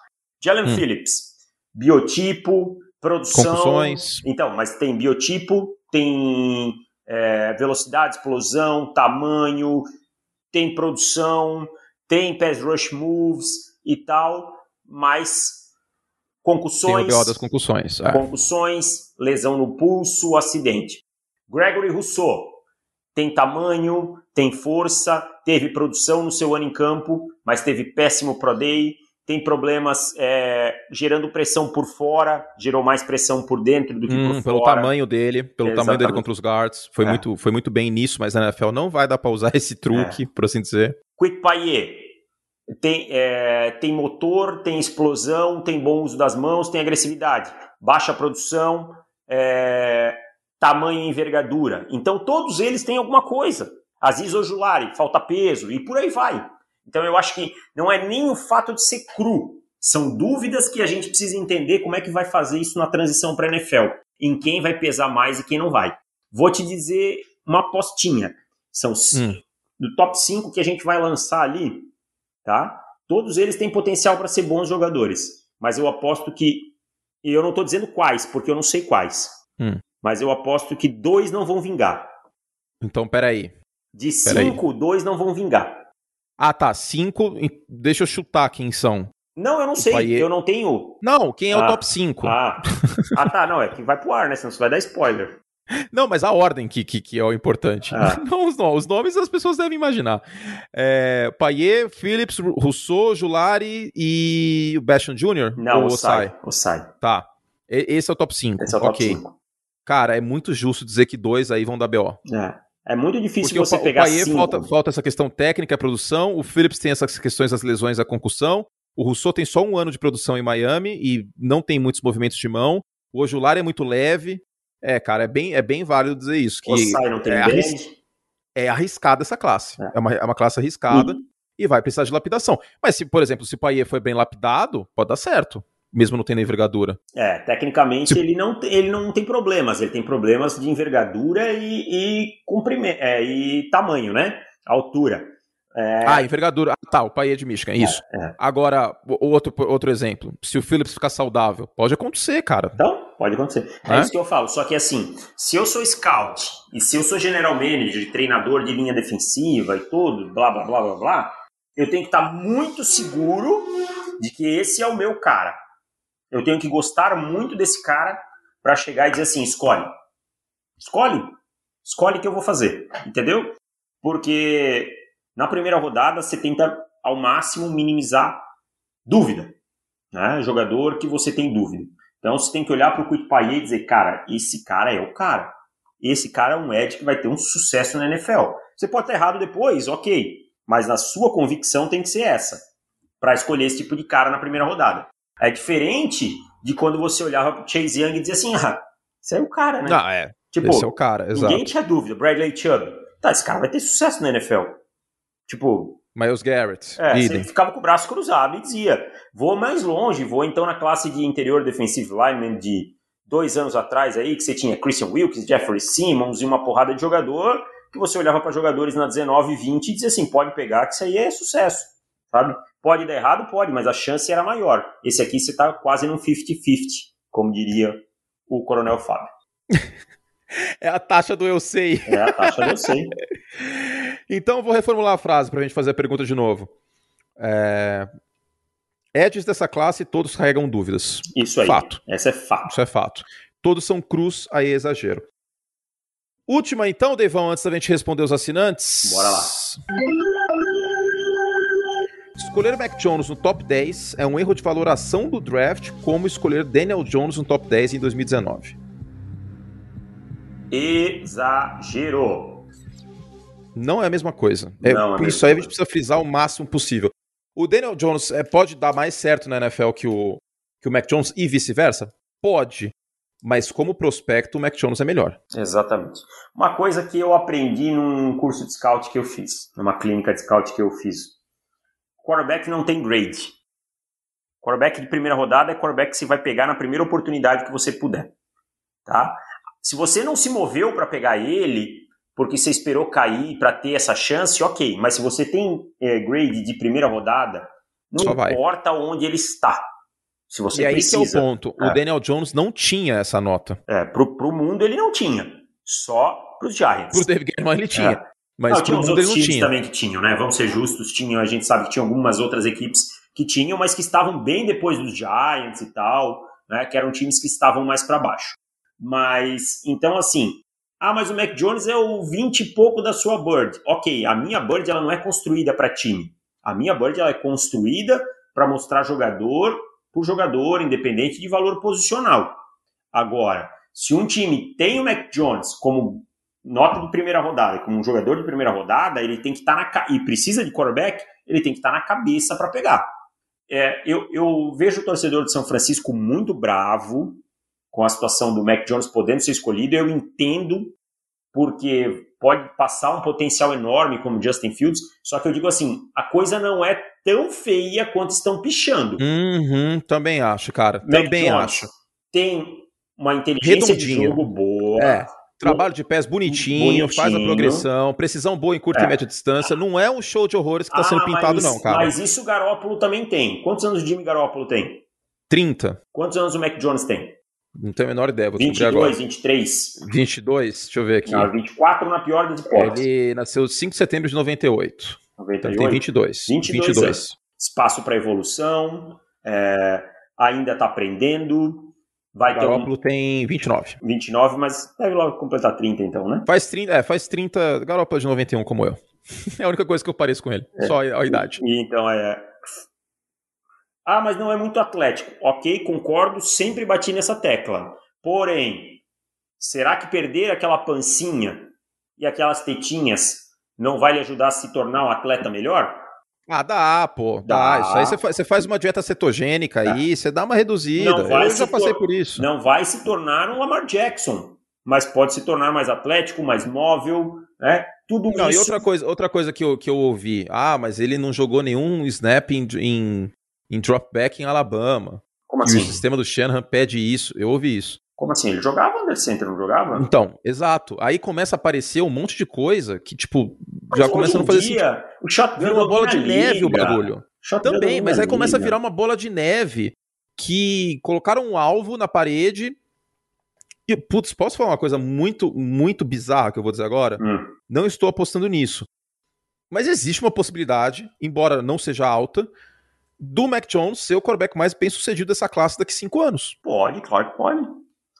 Jalen hum. Phillips, biotipo, produção.
Concussões.
Então, mas tem biotipo, tem é, velocidade, explosão, tamanho, tem produção, tem pass rush moves e tal, mas concussões.
Tem o das concussões.
É. Concussões, lesão no pulso, acidente. Gregory Rousseau tem tamanho, tem força, teve produção no seu ano em campo, mas teve péssimo Pro Day, tem problemas é, gerando pressão por fora, gerou mais pressão por dentro do que hum, por
pelo fora. Pelo tamanho dele, pelo Exatamente. tamanho dele contra os guards. Foi, é. muito, foi muito bem nisso, mas na NFL não vai dar para usar esse truque, é. por assim dizer.
Quick Payet. Tem, é, tem motor, tem explosão, tem bom uso das mãos, tem agressividade. Baixa produção, é, tamanho e envergadura. Então todos eles têm alguma coisa. Aziz Ojulari, falta peso e por aí vai. Então eu acho que não é nem o fato de ser cru, são dúvidas que a gente precisa entender como é que vai fazer isso na transição para a NFL, em quem vai pesar mais e quem não vai. Vou te dizer uma apostinha. São hum. do top 5 que a gente vai lançar ali, tá? Todos eles têm potencial para ser bons jogadores, mas eu aposto que e eu não estou dizendo quais, porque eu não sei quais.
Hum.
Mas eu aposto que dois não vão vingar.
Então, peraí.
De cinco, dois não vão vingar.
Ah, tá. Cinco. Deixa eu chutar quem são.
Não, eu não sei. Paier... Eu não tenho.
Não, quem é ah, o top 5?
Ah. ah, tá. Não, é que vai pro ar, né? Senão você vai dar spoiler.
Não, mas a ordem que, que, que é o importante. Ah. Não os nomes. Os nomes as pessoas devem imaginar. É, Paier, Phillips, Rousseau, Julari e o Bastion Jr.?
Não, o Sai. O Sai.
Tá. Esse é o top 5.
Esse é o top 5.
Cara, é muito justo dizer que dois aí vão dar BO.
É. É muito difícil Porque você o, pegar o Paier
falta, falta essa questão técnica, a produção. O Phillips tem essas questões das lesões, a concussão. O Rousseau tem só um ano de produção em Miami e não tem muitos movimentos de mão. O Ojular é muito leve. É, cara, é bem, é bem válido dizer isso. Que
Osai não tem
é, arris... é arriscada essa classe. É, é uma, é uma classe arriscada uhum. e vai precisar de lapidação. Mas, se, por exemplo, se o Paier foi bem lapidado, pode dar certo mesmo não tendo envergadura.
É, tecnicamente ele, não, ele não tem problemas, ele tem problemas de envergadura e, e, comprimento, é, e tamanho, né? Altura.
É... Ah, envergadura. Ah, tá, o pai é de Michigan, é, isso. É. Agora, outro, outro exemplo. Se o Phillips ficar saudável, pode acontecer, cara.
Então, pode acontecer. É, é isso que eu falo. Só que assim, se eu sou scout e se eu sou general manager, treinador de linha defensiva e tudo, blá, blá, blá, blá, blá, eu tenho que estar muito seguro de que esse é o meu cara. Eu tenho que gostar muito desse cara para chegar e dizer assim: escolhe. Escolhe. Escolhe que eu vou fazer. Entendeu? Porque na primeira rodada você tenta ao máximo minimizar dúvida. Né? Jogador que você tem dúvida. Então você tem que olhar para o Quick e dizer: cara, esse cara é o cara. Esse cara é um Ed que vai ter um sucesso na NFL. Você pode estar errado depois, ok. Mas na sua convicção tem que ser essa. Para escolher esse tipo de cara na primeira rodada. É diferente de quando você olhava pro Chase Young e dizia assim, ah, esse é o cara, né?
Não, é. Tipo, esse é o cara, exato.
Ninguém tinha dúvida. Bradley Chubb. Tá, esse cara vai ter sucesso na NFL. Tipo...
Miles Garrett.
É, você ficava com o braço cruzado e dizia, vou mais longe, vou então na classe de interior defensive lineman de dois anos atrás aí, que você tinha Christian Wilkins, Jeffrey Simmons e uma porrada de jogador, que você olhava para jogadores na 19 e 20 e dizia assim, pode pegar que isso aí é sucesso, sabe? Pode dar errado? Pode, mas a chance era maior. Esse aqui você está quase num 50-50, como diria o Coronel Fábio.
É a taxa do eu sei.
É a taxa do eu sei.
então, vou reformular a frase para a gente fazer a pergunta de novo. É... Edges dessa classe, todos carregam dúvidas.
Isso aí.
Fato.
Essa é fato.
Isso é fato. Todos são cruz, aí é exagero. Última, então, Devão, antes da gente responder os assinantes.
Bora lá.
Escolher Mac Jones no top 10 é um erro de valoração do draft, como escolher Daniel Jones no top 10 em 2019.
Exagerou.
Não é a mesma coisa. É,
Não é
isso aí a gente precisa frisar o máximo possível. O Daniel Jones é, pode dar mais certo na NFL que o, que o Mac Jones e vice-versa? Pode. Mas como prospecto, o Mac Jones é melhor.
Exatamente. Uma coisa que eu aprendi num curso de scout que eu fiz, numa clínica de scout que eu fiz. Quarterback não tem grade. Quarterback de primeira rodada é quarterback que você vai pegar na primeira oportunidade que você puder. Tá? Se você não se moveu para pegar ele, porque você esperou cair para ter essa chance, ok. Mas se você tem é, grade de primeira rodada, não
Só vai.
importa onde ele está. Se você
e aí
precisa.
que é o ponto.
É.
O Daniel Jones não tinha essa nota.
É, pro, pro mundo ele não tinha. Só pros Giants.
Pro David Guerrero ele tinha.
É.
Mas
não, tinha
ele
outros times
tinha.
também que tinham, né? Vamos ser justos, tinham, a gente sabe que tinha algumas outras equipes que tinham, mas que estavam bem depois dos Giants e tal, né? Que eram times que estavam mais para baixo. Mas, então assim, ah, mas o Mac Jones é o 20 e pouco da sua Bird. Ok, a minha Bird ela não é construída para time. A minha Bird ela é construída para mostrar jogador por jogador, independente de valor posicional. Agora, se um time tem o Mac Jones como nota de primeira rodada, como um jogador de primeira rodada, ele tem que estar na ca- e precisa de quarterback, ele tem que estar na cabeça para pegar. É, eu, eu vejo o torcedor de São Francisco muito bravo com a situação do Mac Jones podendo ser escolhido. Eu entendo porque pode passar um potencial enorme como Justin Fields, só que eu digo assim, a coisa não é tão feia quanto estão pichando.
Uhum, também acho, cara.
Mac
Também
Jones
acho.
Tem uma inteligência de
Redondinho.
jogo boa.
É. Trabalho de pés bonitinho,
Bonitinho.
faz a progressão, precisão boa em curta
É.
e média distância. Não é um show de horrores que tá sendo
Ah,
pintado,
mas,
não, cara.
Mas isso o Garópolo também tem. Quantos anos o Jimmy Garópolo tem?
30.
Quantos anos o Mac Jones tem?
Não tenho a menor ideia, vou descobrir agora.
22, 23?
22, deixa eu ver aqui.
Não, 24 na pior das hipóteses.
Ele nasceu 5 de setembro de 98. Então ele
98.
tem 22.
22
22.
Espaço para evolução, é, ainda está aprendendo, vai ter
Garópolo
um
tem 29.
29, mas deve logo completar 30 então, né?
Faz 30, é, faz 30. Garópolo é de 91 como eu. É a única coisa que eu pareço com ele. Só a, a idade.
E então é. Ah, mas não é muito atlético. Ok, concordo, sempre bati nessa tecla. Porém, será que perder aquela pancinha e aquelas tetinhas não vai lhe ajudar a se tornar um atleta melhor?
Ah, dá, pô. Dá.
Dá.
Isso aí você faz, você faz uma dieta cetogênica aí, você dá uma reduzida.
Não vai
eu
se
já passei por isso.
Não vai se tornar um Lamar Jackson, mas pode se tornar mais atlético, mais móvel, né? Tudo
Não,
isso.
e outra coisa, outra coisa que, eu, que eu ouvi. Ah, mas ele não jogou nenhum snap em, em, em dropback em Alabama.
Como
E
assim?
o sistema do Shanahan pede isso. Eu ouvi isso.
Como assim? Ele jogava under center, não jogava?
Então, exato. Aí começa a aparecer um monte de coisa que, tipo,
Mas
já começa a não fazer sentido.
dia, O shotgun
Vira uma bola de
domina a
neve o
liga.
bagulho.
Shotgun
Também,
domina
mas aí começa a
liga.
virar uma bola de neve que colocaram um alvo na parede. E, putz, posso falar uma coisa muito, muito bizarra que eu vou dizer agora?
Hum.
Não estou apostando nisso. Mas existe uma possibilidade, embora não seja alta, do Mac Jones ser o quarterback mais bem sucedido dessa classe daqui a cinco anos.
Pode, claro que pode.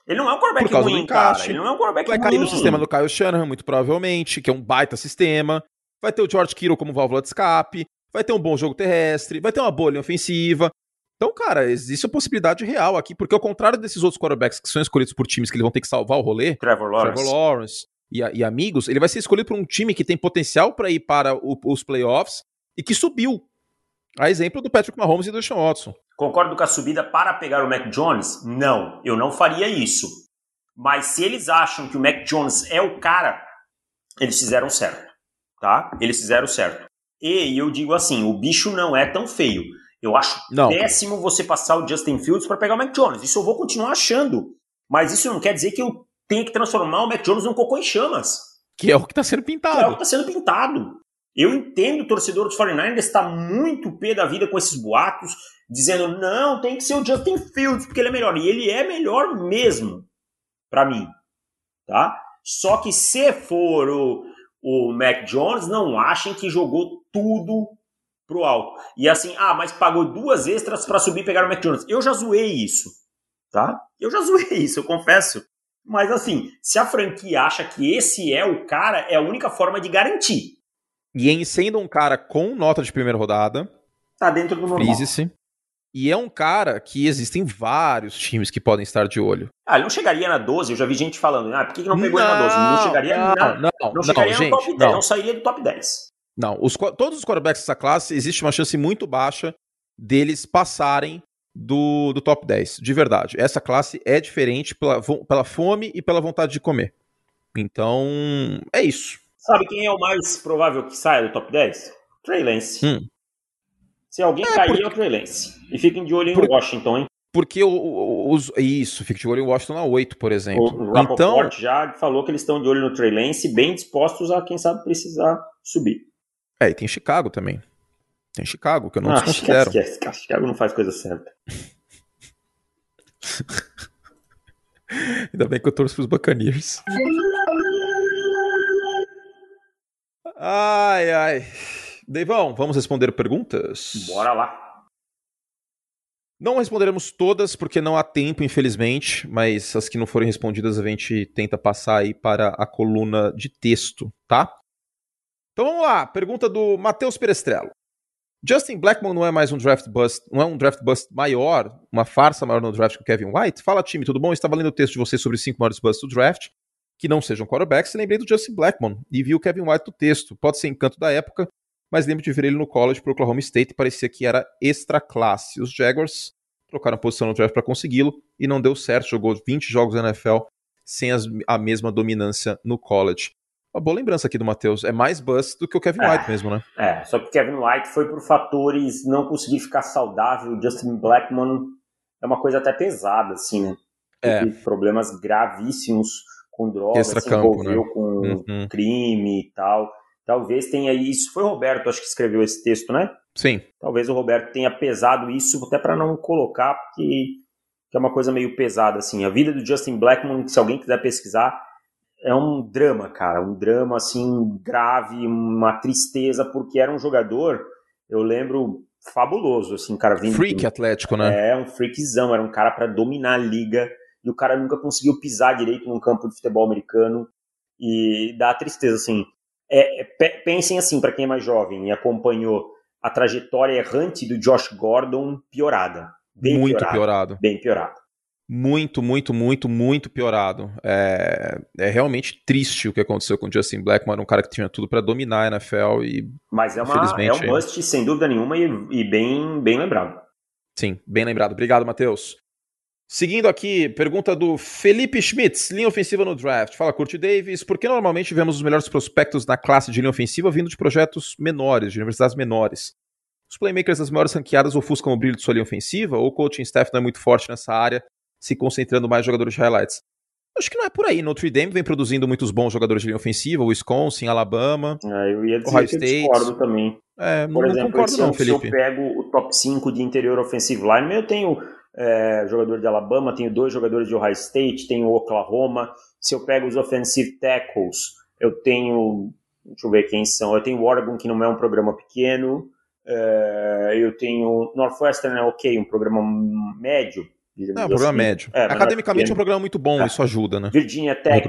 Ele não é um quarterback ruim,
encaixe.
cara. Ele não é um quarterback
Vai cair no sistema do Kyle Shanahan, muito provavelmente, que é um baita sistema. Vai ter o George Kittle como válvula de escape. Vai ter um bom jogo terrestre. Vai ter uma boa linha ofensiva. Então, cara, existe a possibilidade real aqui, porque ao contrário desses outros quarterbacks que são escolhidos por times que eles vão ter que salvar o rolê,
Trevor Lawrence.
Trevor Lawrence e, e amigos, ele vai ser escolhido por um time que tem potencial para ir para o- os playoffs e que subiu. A exemplo do Patrick Mahomes e do Sean Watson.
Concordo com a subida para pegar o Mac Jones? Não, eu não faria isso. Mas se eles acham que o Mac Jones é o cara, eles fizeram certo. Tá? Eles fizeram certo. E eu digo assim, o bicho não é tão feio. Eu acho
Não.
péssimo você passar o Justin Fields para pegar o Mac Jones. Isso eu vou continuar achando. Mas isso não quer dizer que eu tenha que transformar o Mac Jones num cocô em chamas.
Que é o que está sendo
Que é o
pintado.
que está sendo pintado. Eu entendo o torcedor dos 49ers está muito pé da vida com esses boatos, dizendo, não, tem que ser o Justin Fields, porque ele é melhor. E ele é melhor mesmo, para mim. tá? Só que se for o, o Mac Jones, não achem que jogou tudo pro alto. E assim, ah, mas pagou duas extras para subir e pegar o Mac Jones. Eu já zoei isso, tá? Eu já zoei isso, eu confesso. Mas assim, se a franquia acha que esse é o cara, é a única forma de garantir.
E em sendo um cara com nota de primeira rodada,
tá dentro do normal.
Frise-se. E é um cara que existem vários times que podem estar de olho.
Ah, ele não chegaria na 12, eu já vi gente falando, ah, por que, que não pegou não, ele na 12? Não chegaria
não, na, não, não chegaria não,
no top 10, não. não sairia do top 10.
Não, os, todos os quarterbacks dessa classe, existe uma chance muito baixa deles passarem do, do top 10, de verdade. Essa classe é diferente pela, pela fome e pela vontade de comer. Então, é isso.
Sabe quem é o mais provável que saia do top 10? Trey Lance. Hum. Se alguém é, cair, porque... é o Trey Lance. E fiquem de olho em Por... Washington, hein?
Porque os. Isso, fique de olho em Washington na 8, por exemplo. O então
já falou que eles estão de olho no Trey Lance, bem dispostos a, quem sabe, precisar subir.
É, e tem Chicago também. Tem Chicago, que eu não ah, desconsidero.
Esquece, esquece. Chicago não faz coisa certa.
Ainda bem que eu torço pros Buccaneers. Ai, ai. Deivão, vamos responder perguntas?
Bora lá.
Não responderemos todas, porque não há tempo, infelizmente, mas as que não forem respondidas a gente tenta passar aí para a coluna de texto, tá? Então vamos lá, pergunta do Matheus Perestrello. Justin Blackmon não é mais um draft bust, não é um draft bust maior, uma farsa maior no draft que o Kevin White? Fala time, tudo bom? Eu estava lendo o texto de vocês sobre os cinco maiores busts do draft que não sejam quarterbacks, lembrei do Justin Blackmon e vi o Kevin White do texto. Pode ser encanto da época, mas lembro de ver ele no college para Oklahoma State e parecia que era extra classe. Os Jaguars trocaram posição no draft para consegui-lo e não deu certo. Jogou 20 jogos na NFL sem as, a mesma dominância no college. Uma boa lembrança aqui do Matheus. É mais bust do que o Kevin é, White mesmo, né?
É, só que o Kevin White foi por fatores não conseguir ficar saudável. O Justin Blackmon é uma coisa até pesada, assim, né? É. Problemas gravíssimos com drogas, se envolveu né? com uhum. crime e tal. Talvez tenha isso. Foi o Roberto, acho que escreveu esse texto, né?
Sim.
Talvez o Roberto tenha pesado isso, até para não colocar, porque é uma coisa meio pesada, assim. A vida do Justin Blackmon, se alguém quiser pesquisar, é um drama, cara. Um drama, assim, grave, uma tristeza, porque era um jogador, eu lembro, fabuloso, assim, cara. Vindo
Freak
do...
atlético, né?
É, um freakzão. Era um cara para dominar a liga e o cara nunca conseguiu pisar direito num campo de futebol americano e dá tristeza, assim. É, é, pensem assim, para quem é mais jovem e acompanhou a trajetória errante do Josh Gordon piorada.
Bem muito piorado, piorado.
Bem piorado.
Muito, muito, muito, muito piorado. É, é realmente triste o que aconteceu com o Justin Blackmon, era um cara que tinha tudo para dominar a NFL e.
Mas é, uma, é um must, sem dúvida nenhuma, e, e bem, bem lembrado.
Sim, bem lembrado. Obrigado, Matheus. Seguindo aqui, pergunta do Felipe Schmitz, linha ofensiva no draft. Fala, Curti Davis, por que normalmente vemos os melhores prospectos na classe de linha ofensiva vindo de projetos menores, de universidades menores? Os playmakers das maiores ranqueadas ofuscam o brilho de sua linha ofensiva ou o coaching staff não é muito forte nessa área, se concentrando mais em jogadores de highlights? Acho que não é por aí. Notre Dame vem produzindo muitos bons jogadores de linha ofensiva, Wisconsin, Alabama,
é, eu ia dizer Ohio State. eu discordo também.
É, não, Por exemplo, não concordo não, Felipe.
Se eu pego o top 5 de interior ofensivo line, eu tenho é, jogador de Alabama, tenho dois jogadores de Ohio State, tenho Oklahoma. Se eu pego os offensive tackles, eu tenho, deixa eu ver quem são, eu tenho Oregon, que não é um programa pequeno, é, eu tenho Northwestern, é ok, um programa médio.
Não, é um programa assim. médio. É, Academicamente é um programa muito bom, é. isso ajuda, né?
Virginia Tech,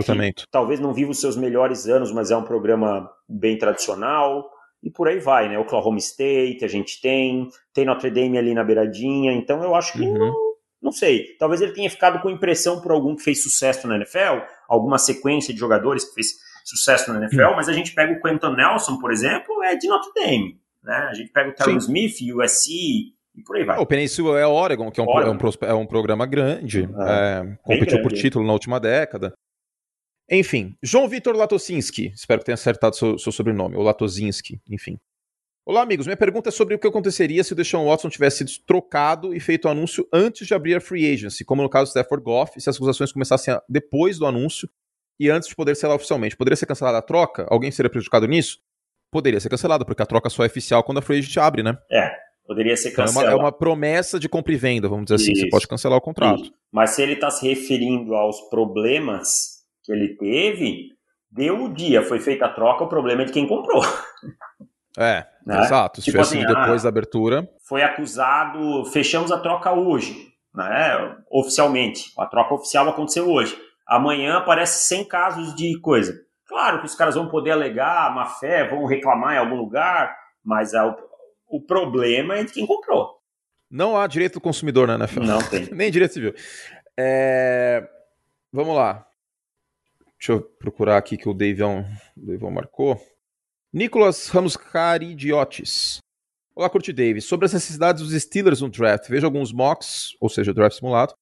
talvez não viva os seus melhores anos, mas é um programa bem tradicional e por aí vai, né? Oklahoma State a gente tem, tem Notre Dame ali na beiradinha, então eu acho que uhum. não, não sei. Talvez ele tenha ficado com impressão por algum que fez sucesso na NFL, alguma sequência de jogadores que fez sucesso na NFL, uhum. mas a gente pega o Quentin Nelson, por exemplo, é de Notre Dame, né? A gente pega o Terrell Smith, USC e por aí vai.
O Peninsula é Oregon, que é um, é um, é um programa grande, é, é competiu grande. por título na última década. Enfim, João Vitor Latosinski, espero que tenha acertado seu, seu sobrenome, ou Latosinski, enfim. Olá, amigos. Minha pergunta é sobre o que aconteceria se o Deshaun Watson tivesse sido trocado e feito o anúncio antes de abrir a free agency, como no caso do Stafford Goff, se as acusações começassem depois do anúncio e antes de poder ser lá oficialmente. Poderia ser cancelada a troca? Alguém seria prejudicado nisso? Poderia ser cancelada, porque a troca só é oficial quando a free agency abre, né?
É, poderia ser cancelada.
Então é, uma, é uma promessa de compra e venda, vamos dizer Isso. assim. Você pode cancelar o contrato. Isso.
Mas se ele está se referindo aos problemas que ele teve, deu o dia, foi feita a troca, o problema é de quem comprou.
É, né? exato. Se tipo tivesse assim, depois ah, da abertura.
Foi acusado, fechamos a troca hoje, né? Oficialmente. A troca oficial aconteceu hoje. Amanhã aparece 100 casos de coisa. Claro que os caras vão poder alegar má fé, vão reclamar em algum lugar, mas a, o problema é de quem comprou.
Não há direito do consumidor na NFL.
Não tem.
Nem direito civil. É... Vamos lá. Deixa eu procurar aqui que o Davion, o marcou. Nicolas Ramos Caridiotis. Olá, Curti Davis. Sobre as necessidades dos Steelers no draft, vejo alguns mocks, ou seja, draft simulado,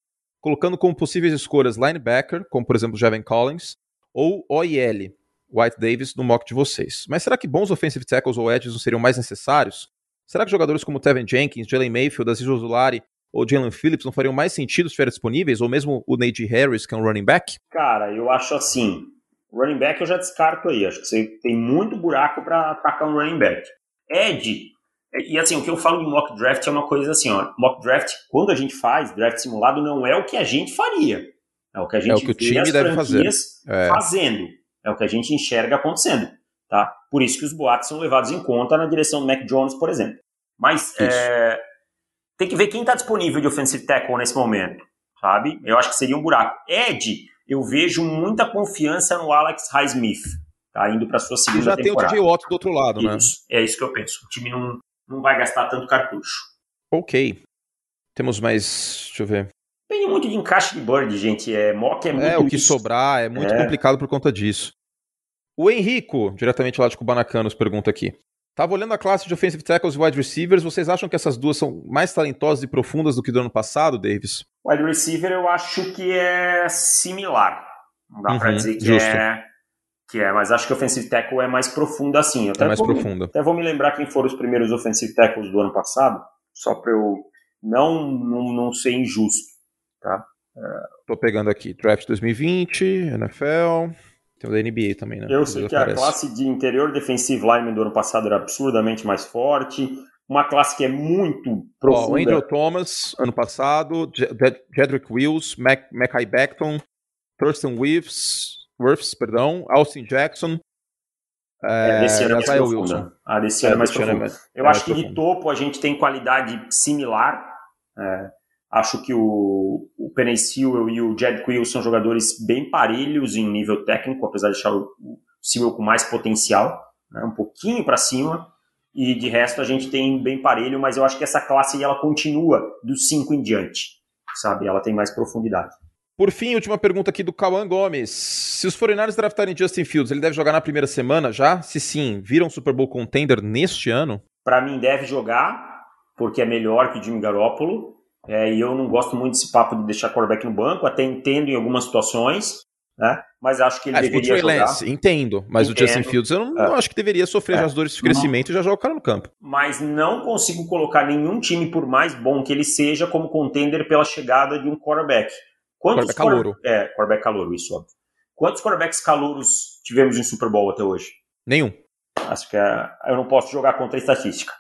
colocando como possíveis escolhas linebacker, como por exemplo Javon Collins, ou OIL, White Davis, no mock de vocês. Mas será que bons offensive tackles ou edges não seriam mais necessários? Será que jogadores como Tevin Jenkins, Jalen Mayfield, Aziz Ozulari ou Jalen Phillips não fariam mais sentido se estiverem disponíveis? Ou mesmo o Najee Harris, que é um running back?
Cara, eu acho assim. Running back eu já descarto aí. Acho que você tem muito buraco para atacar um running back. Ed, e assim, o que eu falo de mock draft é uma coisa assim, ó. Mock draft, quando a gente faz draft simulado, não é o que a gente faria. É o que a gente é o
que o time deve fazer.
É. fazendo. É o que a gente enxerga acontecendo. Tá? Por isso que os boatos são levados em conta na direção do Mac Jones, por exemplo. Mas é, tem que ver quem está disponível de offensive tackle nesse momento, sabe? Eu acho que seria um buraco. Ed, eu vejo muita confiança no Alex Highsmith, tá? Indo para sua segunda
já
temporada.
Já tem o TJ Watt do outro lado,
né? isso,
né?
É isso que eu penso. O time não, não vai gastar tanto cartucho.
Ok. Temos mais. Deixa eu ver.
Depende muito de encaixe de bird, gente. É, mock é muito.
É, o que sobrar é muito é. complicado por conta disso. O Henrico, diretamente lá de Kubanacan, nos pergunta aqui. Tava olhando a classe de offensive tackles e wide receivers, vocês acham que essas duas são mais talentosas e profundas do que do ano passado, Davis?
Wide receiver eu acho que é similar. Não dá uhum, pra dizer que justo. é, que é, mas acho que offensive tackle é mais profunda assim.
é mais profunda.
Até vou me lembrar quem foram os primeiros offensive tackles do ano passado, só para eu não, não, não ser injusto, tá?
Tô pegando aqui, draft 2020, NFL... Tem o da NBA também, né?
Eu sei que aparece. a classe de interior defensive lineman do ano passado era absurdamente mais forte. Uma classe que é muito profunda. Ó,
o Andrew Thomas, ano passado, Jedrick Wills, Mac, Mackay Beckton, Thurston Wirfs, Wirfs, perdão, Austin Jackson,
é, desse ano é mais Wilson. Ah, desse ano é mais profundo. Eu é acho que de topo a gente tem qualidade similar. É, Acho que o, o Penny Sewell e o Jed Quill são jogadores bem parelhos em nível técnico, apesar de deixar o, o Sewell com mais potencial, né, um pouquinho para cima. E de resto a gente tem bem parelho, mas eu acho que essa classe ela continua dos cinco em diante, sabe? Ela tem mais profundidade.
Por fim, última pergunta aqui do Cauã Gomes. Se os 49ers draftarem Justin Fields, ele deve jogar na primeira semana já? Se sim, viram Super Bowl contender neste ano?
Para mim deve jogar, porque é melhor que o Jimmy Garoppolo. É, e eu não gosto muito desse papo de deixar quarterback no banco, até entendo em algumas situações, né? Mas acho que ele ah, deveria
jogar. Lance, entendo, mas Entendo. o Justin Fields eu não, é. acho que deveria sofrer é. as dores de crescimento não. e já joga o cara no campo.
Mas não consigo colocar nenhum time, por mais bom que ele seja, como contender pela chegada de um quarterback.
Quantos quarterback calouro.
É, quarterback calouro, isso, óbvio. Quantos quarterbacks calouros tivemos em Super Bowl até hoje?
Nenhum.
Acho que é, eu não posso jogar contra a estatística.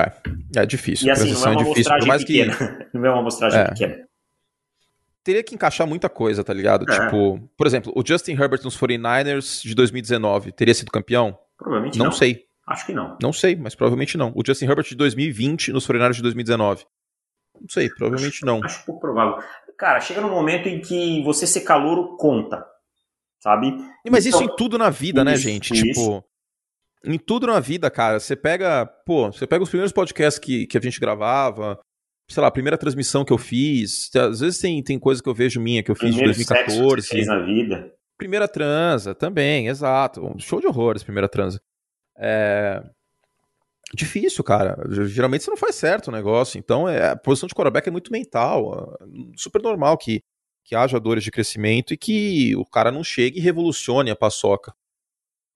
É, é difícil.
E assim, não é uma difícil, amostragem pequena. Que... não é uma amostragem é. pequena.
Teria que encaixar muita coisa, tá ligado? É. Tipo, por exemplo, o Justin Herbert nos 49ers de 2019 teria sido campeão?
Provavelmente não.
Não sei.
Acho que não.
Não sei, mas provavelmente não. O Justin Herbert de 2020 nos 49ers de 2019? Não sei, provavelmente
acho,
não.
Acho pouco provável. Cara, chega num momento em que você ser calouro conta, sabe?
Mas então, isso em tudo na vida, né, isso, né, gente? Isso. Tipo, em tudo na vida, cara, você pega, pô, você pega os primeiros podcasts que, que a gente gravava, sei lá, a primeira transmissão que eu fiz, às vezes tem, tem coisa que eu vejo minha que eu fiz
Primeiro
de 2014.
que fez na vida.
Primeira transa, também, exato. Um show de horrores, primeira transa. É. Difícil, cara. Geralmente você não faz certo o negócio. Então, é, a posição de quarterback é muito mental. É super normal que, que haja dores de crescimento e que o cara não chegue e revolucione a paçoca.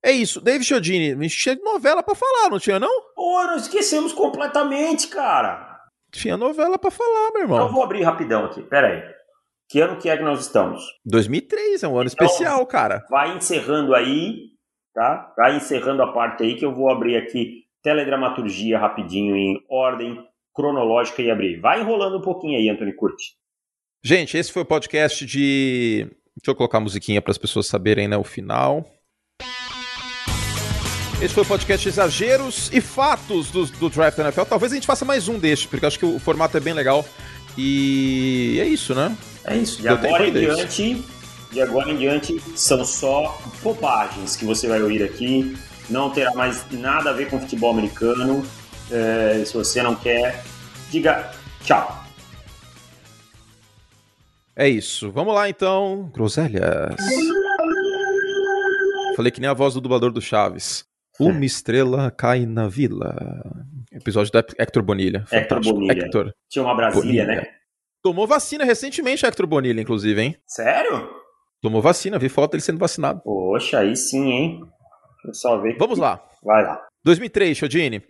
É isso. David Chiodini, a gente tinha novela para falar, não tinha não?
Pô, nós esquecemos completamente, cara.
Tinha novela para falar, meu irmão.
Eu vou abrir rapidão aqui, pera aí. Que ano que é que nós estamos?
2003, é um ano então, especial, cara.
Vai encerrando aí, tá? Vai encerrando a parte aí que eu vou abrir aqui teledramaturgia rapidinho em ordem cronológica e abrir. Vai enrolando um pouquinho aí, Anthony Curti.
Gente, esse foi o podcast de Deixa eu colocar a musiquinha para as pessoas saberem, né, o final. Esse foi o podcast Exageros e Fatos do, do Draft NFL. Talvez a gente faça mais um deste, porque acho que o formato é bem legal. E é isso, né?
É isso. De agora em diante, de agora em diante, são só bobagens que você vai ouvir aqui. Não terá mais nada a ver com futebol americano. É, se você não quer, diga tchau.
É isso. Vamos lá então. Groselhas. Falei que nem a voz do dublador do Chaves. Uma estrela cai na vila. Episódio da Hector Bonilha.
Hector Bonilha. Hector Tinha uma Brasília, Bonilha. né?
Tomou vacina recentemente, Hector Bonilha, inclusive, hein?
Sério?
Tomou vacina, vi foto dele sendo vacinado.
Poxa, aí sim, hein? Eu só ver.
Vamos lá.
Vai lá.
2003, Chodini.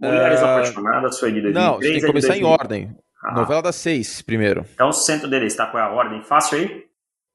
Mulheres uh... Apaixonadas foi de 2003.
Não, tem que começar em ordem. Ah. Novela das seis, primeiro.
Então, o centro dele está com a ordem fácil aí?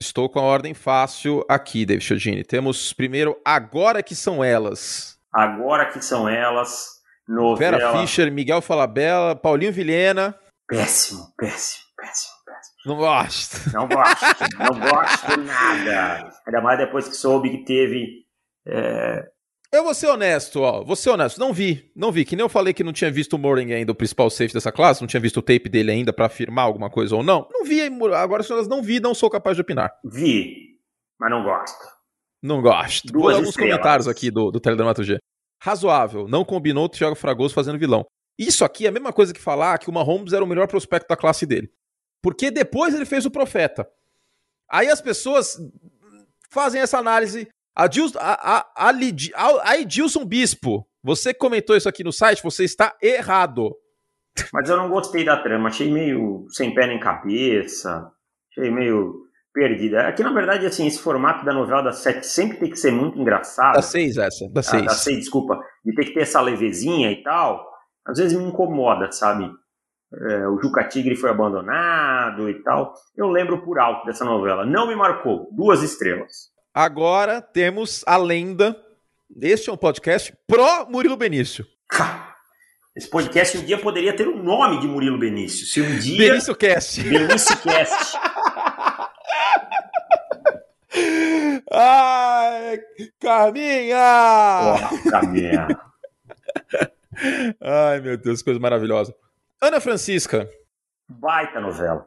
Estou com a ordem fácil aqui, David Chodini. Temos primeiro Agora Que São Elas.
Agora Que São Elas. Novela.
Vera Fischer, Miguel Falabella, Paulinho Vilhena.
Péssimo, péssimo, péssimo, péssimo.
Não gosto.
Não gosto, não gosto nada. Ainda mais depois que soube que teve é,
eu vou ser honesto, ó. Vou ser honesto. Não vi, não vi. Que nem eu falei que não tinha visto o Moring ainda, o principal safe dessa classe, não tinha visto o tape dele ainda para afirmar alguma coisa ou não. Não vi, agora se elas não vi, não sou capaz de opinar.
Vi, mas não gosto.
Não gosto. Duas vou alguns estrelas. comentários aqui do, do Teledramaturgia. Razoável, não combinou o Thiago Fragoso fazendo vilão. Isso aqui é a mesma coisa que falar que o Mahomes era o melhor prospecto da classe dele. Porque depois ele fez o Profeta. Aí as pessoas fazem essa análise a, Gilson, a, a, a, a Edilson Bispo, você comentou isso aqui no site, você está errado.
Mas eu não gostei da trama, achei meio sem pé nem cabeça, achei meio perdida. Aqui, na verdade, assim, esse formato da novela da sete sempre tem que ser muito engraçado.
Da seis, essa, da seis. Ah,
da seis, desculpa. De ter que ter essa levezinha e tal, às vezes me incomoda, sabe? É, o Juca Tigre foi abandonado e tal. Eu lembro por alto dessa novela. Não me marcou. Duas estrelas.
Agora temos a lenda. Este é um podcast pró Murilo Benício.
Esse podcast um dia poderia ter o nome de Murilo Benício. Se um dia.
Benício Cast.
Benício Cast.
Ai, Carminha!
Oh, Carminha.
Ai, meu Deus, coisa maravilhosa. Ana Francisca.
Baita novela.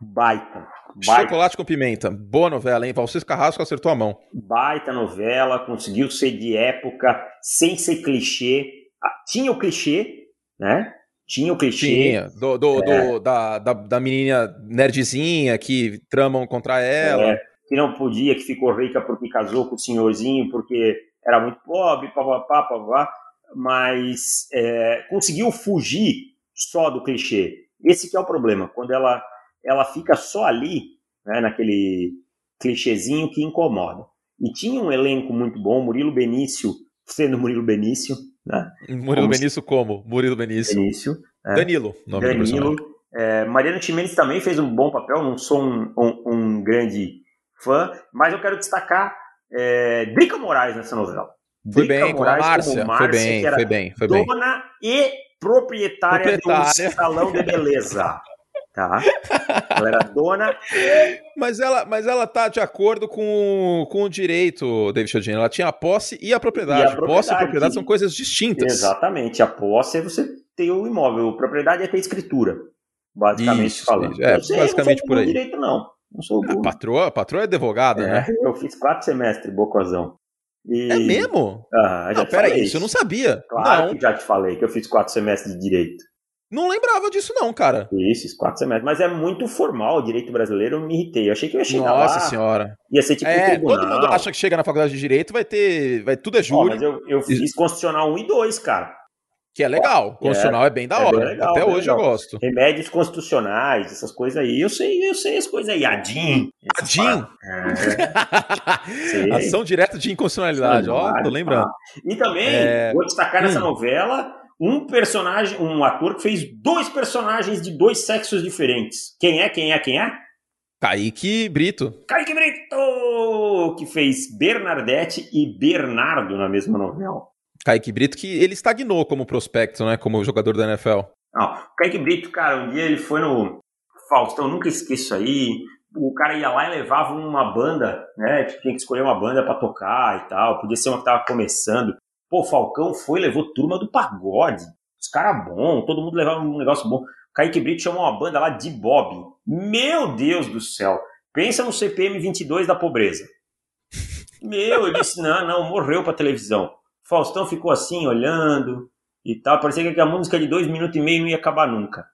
Baita.
Baita. Chocolate com Pimenta. Boa novela, hein? Valcir Carrasco acertou a mão.
Baita novela, conseguiu ser de época, sem ser clichê. Ah, tinha o clichê, né? Tinha o clichê. Tinha,
do, do, é. do da, da, da, menina nerdzinha que tramam contra ela. É,
que não podia, que ficou rica porque casou com o senhorzinho, porque era muito pobre, papapá, papapá. Mas é, conseguiu fugir só do clichê. Esse que é o problema. Quando ela ela fica só ali, né, naquele clichêzinho que incomoda. E tinha um elenco muito bom, Murilo Benício, sendo Murilo Benício, né?
Murilo como Benício como? Murilo Benício.
Benício
é. Danilo, nome
Danilo. do é, Mariana Ximenes também fez um bom papel, não sou um, um, um grande fã, mas eu quero destacar é, Drica Moraes nessa novela.
Foi Drica bem, Moraes, com a Márcia, Márcia, foi bem, foi bem, foi bem.
Dona e proprietária, proprietária. de um salão de beleza. Tá? Ela era dona.
mas, ela, mas ela tá de acordo com, com o direito, David Chodini. Ela tinha a posse e a propriedade. E a propriedade. Posse e propriedade são coisas distintas.
Exatamente. A posse é você ter o imóvel. A propriedade é ter escritura. Basicamente isso, falando.
É, basicamente por aí.
direito, não. Não sou burro.
A patroa, a patroa é advogada, é, né?
Eu fiz quatro semestres, bocozão.
E... É mesmo?
Ah,
não, peraí, isso eu não sabia.
Claro
não.
que já te falei que eu fiz quatro semestres de direito.
Não lembrava disso, não, cara.
Isso, quatro semestres. Mas é muito formal o direito brasileiro, eu me irritei. Eu achei que eu ia chegar
Nossa
lá.
senhora.
Ia ser tipo
é, um Todo mundo acha que chega na faculdade de direito, vai ter. Vai, tudo é júri.
Oh, mas eu, eu fiz constitucional 1 e 2, cara.
Que é legal. Constitucional é, é bem da é hora. Bem legal, Até hoje legal. eu gosto.
Remédios constitucionais, essas coisas aí. Eu sei, eu sei as coisas aí. ADIM.
ADIM? É. Ação direta de inconstitucionalidade. Ó, tô lembrando. Tá.
E também, é... vou destacar nessa hum. novela um personagem, um ator que fez dois personagens de dois sexos diferentes. Quem é? Quem é? Quem é?
Kaique Brito.
Kaique Brito! Que fez Bernadette e Bernardo na mesma novela.
Kaique Brito, que ele estagnou como prospecto, né? Como jogador da NFL.
Não, Kaique Brito, cara, um dia ele foi no Faustão, nunca esqueço aí. o cara ia lá e levava uma banda, né? Tinha que escolher uma banda para tocar e tal. Podia ser uma que tava começando. Pô, o Falcão foi, levou turma do pagode. Os caras bons, todo mundo levava um negócio bom. O Kaique Brito chamou uma banda lá de Bob. Meu Deus do céu. Pensa no CPM 22 da pobreza. Meu, eu disse, não, não, morreu pra televisão. Faustão ficou assim, olhando e tal. Parecia que a música de dois minutos e meio não ia acabar nunca.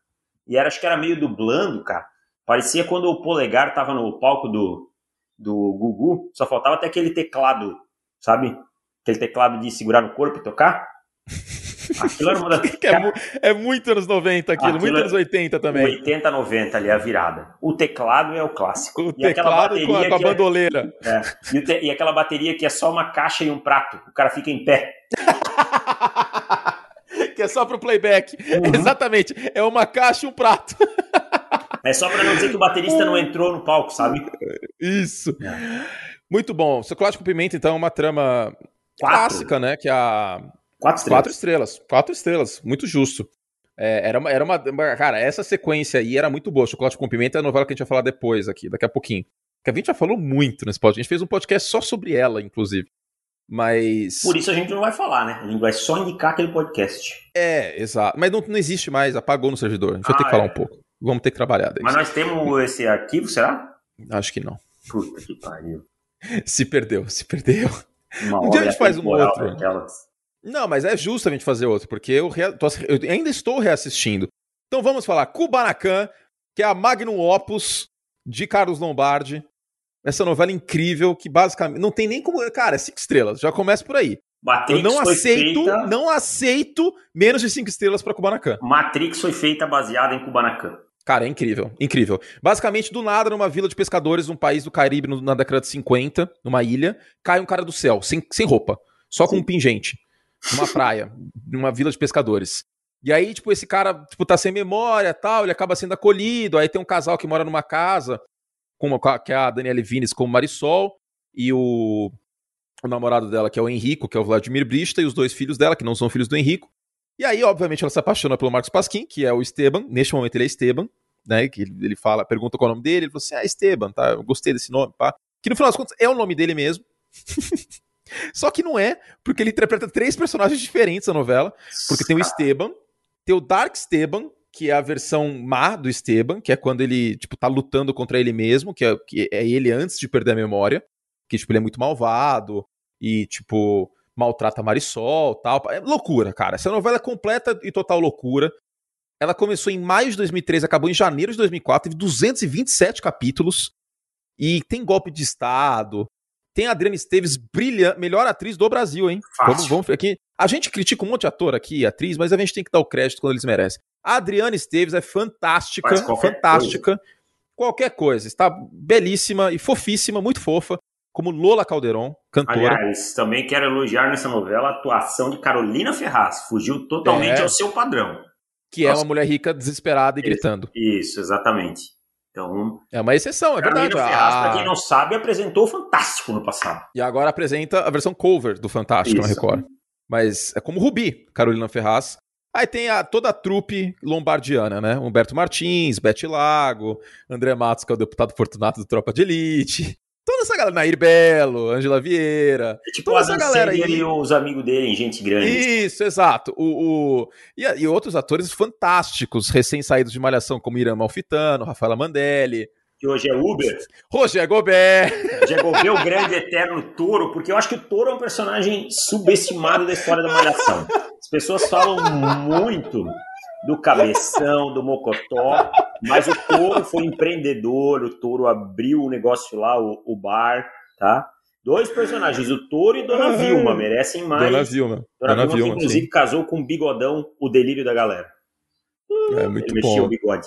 E era, acho que era meio dublando, cara. Parecia quando o Polegar tava no palco do, do Gugu, só faltava até aquele teclado, sabe? Aquele teclado de segurar no corpo e tocar.
Aquilo era uma das... é, é, muito anos 90 aquilo, aquilo muito anos 80 também.
80, 90 ali, a virada. O teclado é o clássico.
O e teclado com a, com a é- bandoleira.
É, e, te, e, aquela bateria que é só uma caixa e um prato. O cara fica em pé.
que é só pro playback. Uhum. Exatamente. É uma caixa e um prato.
é só para não dizer que o baterista não entrou no palco, sabe?
Isso. É. Muito bom. Chocolate com pimenta, então, é uma trama Quatro. clássica, né? Que é a
Quatro estrelas.
Quatro estrelas. Quatro estrelas. Muito justo. É, era, uma, era uma. Cara, essa sequência aí era muito boa. Chocolate com Pimenta é a novela que a gente vai falar depois aqui, daqui a pouquinho. Que a gente já falou muito nesse podcast. A gente fez um podcast só sobre ela, inclusive. Mas.
Por isso a gente não vai falar, né? A gente vai só indicar aquele podcast.
É, exato. Mas não, não existe mais, apagou no servidor. A gente ah, vai ter que falar é? um pouco. Vamos ter que trabalhar.
Daí. Mas nós temos esse arquivo, será?
Acho que não.
Puta que pariu.
se perdeu, se perdeu. Uma um dia a gente faz um outro. Daquelas. Não, mas é justo a gente fazer outro, porque eu, eu ainda estou reassistindo. Então vamos falar Kubanacan, que é a Magnum Opus de Carlos Lombardi. Essa novela incrível que basicamente não tem nem como, cara, é cinco estrelas. Já começa por aí. Matrix eu não aceito, feita... não aceito menos de cinco estrelas para Kubanacan.
Matrix foi feita baseada em Kubanacan.
Cara, é incrível, incrível. Basicamente, do nada, numa vila de pescadores, num país do Caribe, na década de 50, numa ilha, cai um cara do céu, sem, sem roupa, só com Sim. um pingente numa praia, numa vila de pescadores. E aí, tipo, esse cara, tipo, tá sem memória tal, ele acaba sendo acolhido. Aí tem um casal que mora numa casa, com uma, que é a Daniela Vines como Marisol, e o, o namorado dela, que é o Henrico, que é o Vladimir Brista, e os dois filhos dela, que não são filhos do Henrico. E aí, obviamente, ela se apaixona pelo Marcos Pasquim, que é o Esteban. Neste momento ele é Esteban, né? Que ele fala, pergunta qual é o nome dele, ele falou assim: ah, Esteban, tá? Eu gostei desse nome, pá. Que no final das contas é o nome dele mesmo. Só que não é, porque ele interpreta três personagens diferentes na novela. Porque tem o Esteban, tem o Dark Esteban, que é a versão má do Esteban, que é quando ele, tipo, tá lutando contra ele mesmo, que é, que é ele antes de perder a memória. Que, tipo, ele é muito malvado e, tipo, maltrata a Marisol tal. É loucura, cara. Essa novela é completa e total loucura. Ela começou em maio de 2013, acabou em janeiro de 2004, teve 227 capítulos. E tem golpe de Estado, tem a Adriana Esteves, brilha, melhor atriz do Brasil, hein? Vamos, vamos aqui. A gente critica um monte de ator aqui, atriz, mas a gente tem que dar o crédito quando eles merecem. A Adriana Esteves é fantástica, fantástica. Coisa. Qualquer coisa. Está belíssima e fofíssima, muito fofa. Como Lola Calderon, cantora.
Aliás, também quero elogiar nessa novela a atuação de Carolina Ferraz. Fugiu totalmente é. ao seu padrão.
Que Nossa. é uma mulher rica, desesperada e gritando.
Isso, exatamente. Então,
é uma exceção, é verdade. Ferraz,
a... pra quem não sabe, apresentou o Fantástico no passado.
E agora apresenta a versão cover do Fantástico Isso. na Record. Mas é como Rubi, Carolina Ferraz. Aí tem a, toda a trupe lombardiana, né? Humberto Martins, Bete Lago, André Matos, que é o deputado Fortunato do Tropa de Elite. Toda essa galera, Nair Belo, Angela Vieira. É tipo toda essa galera aí.
E os amigos dele, gente grande.
Isso, exato. O, o... E, e outros atores fantásticos, recém-saídos de Malhação, como Irã Malfitano, Rafaela Mandelli.
Que hoje é Uber.
Roger Gobert.
Roger Gobert, o grande eterno touro, porque eu acho que o touro é um personagem subestimado da história da Malhação. As pessoas falam muito do cabeção, do mocotó, mas o touro foi empreendedor, o touro abriu o negócio lá, o, o bar, tá? Dois personagens, o Touro e Dona Vilma, merecem mais.
Dona Vilma.
Dona, Dona Vilma, Vilma, que inclusive sim. casou com o bigodão, o delírio da galera.
É muito Ele bom. o bigode.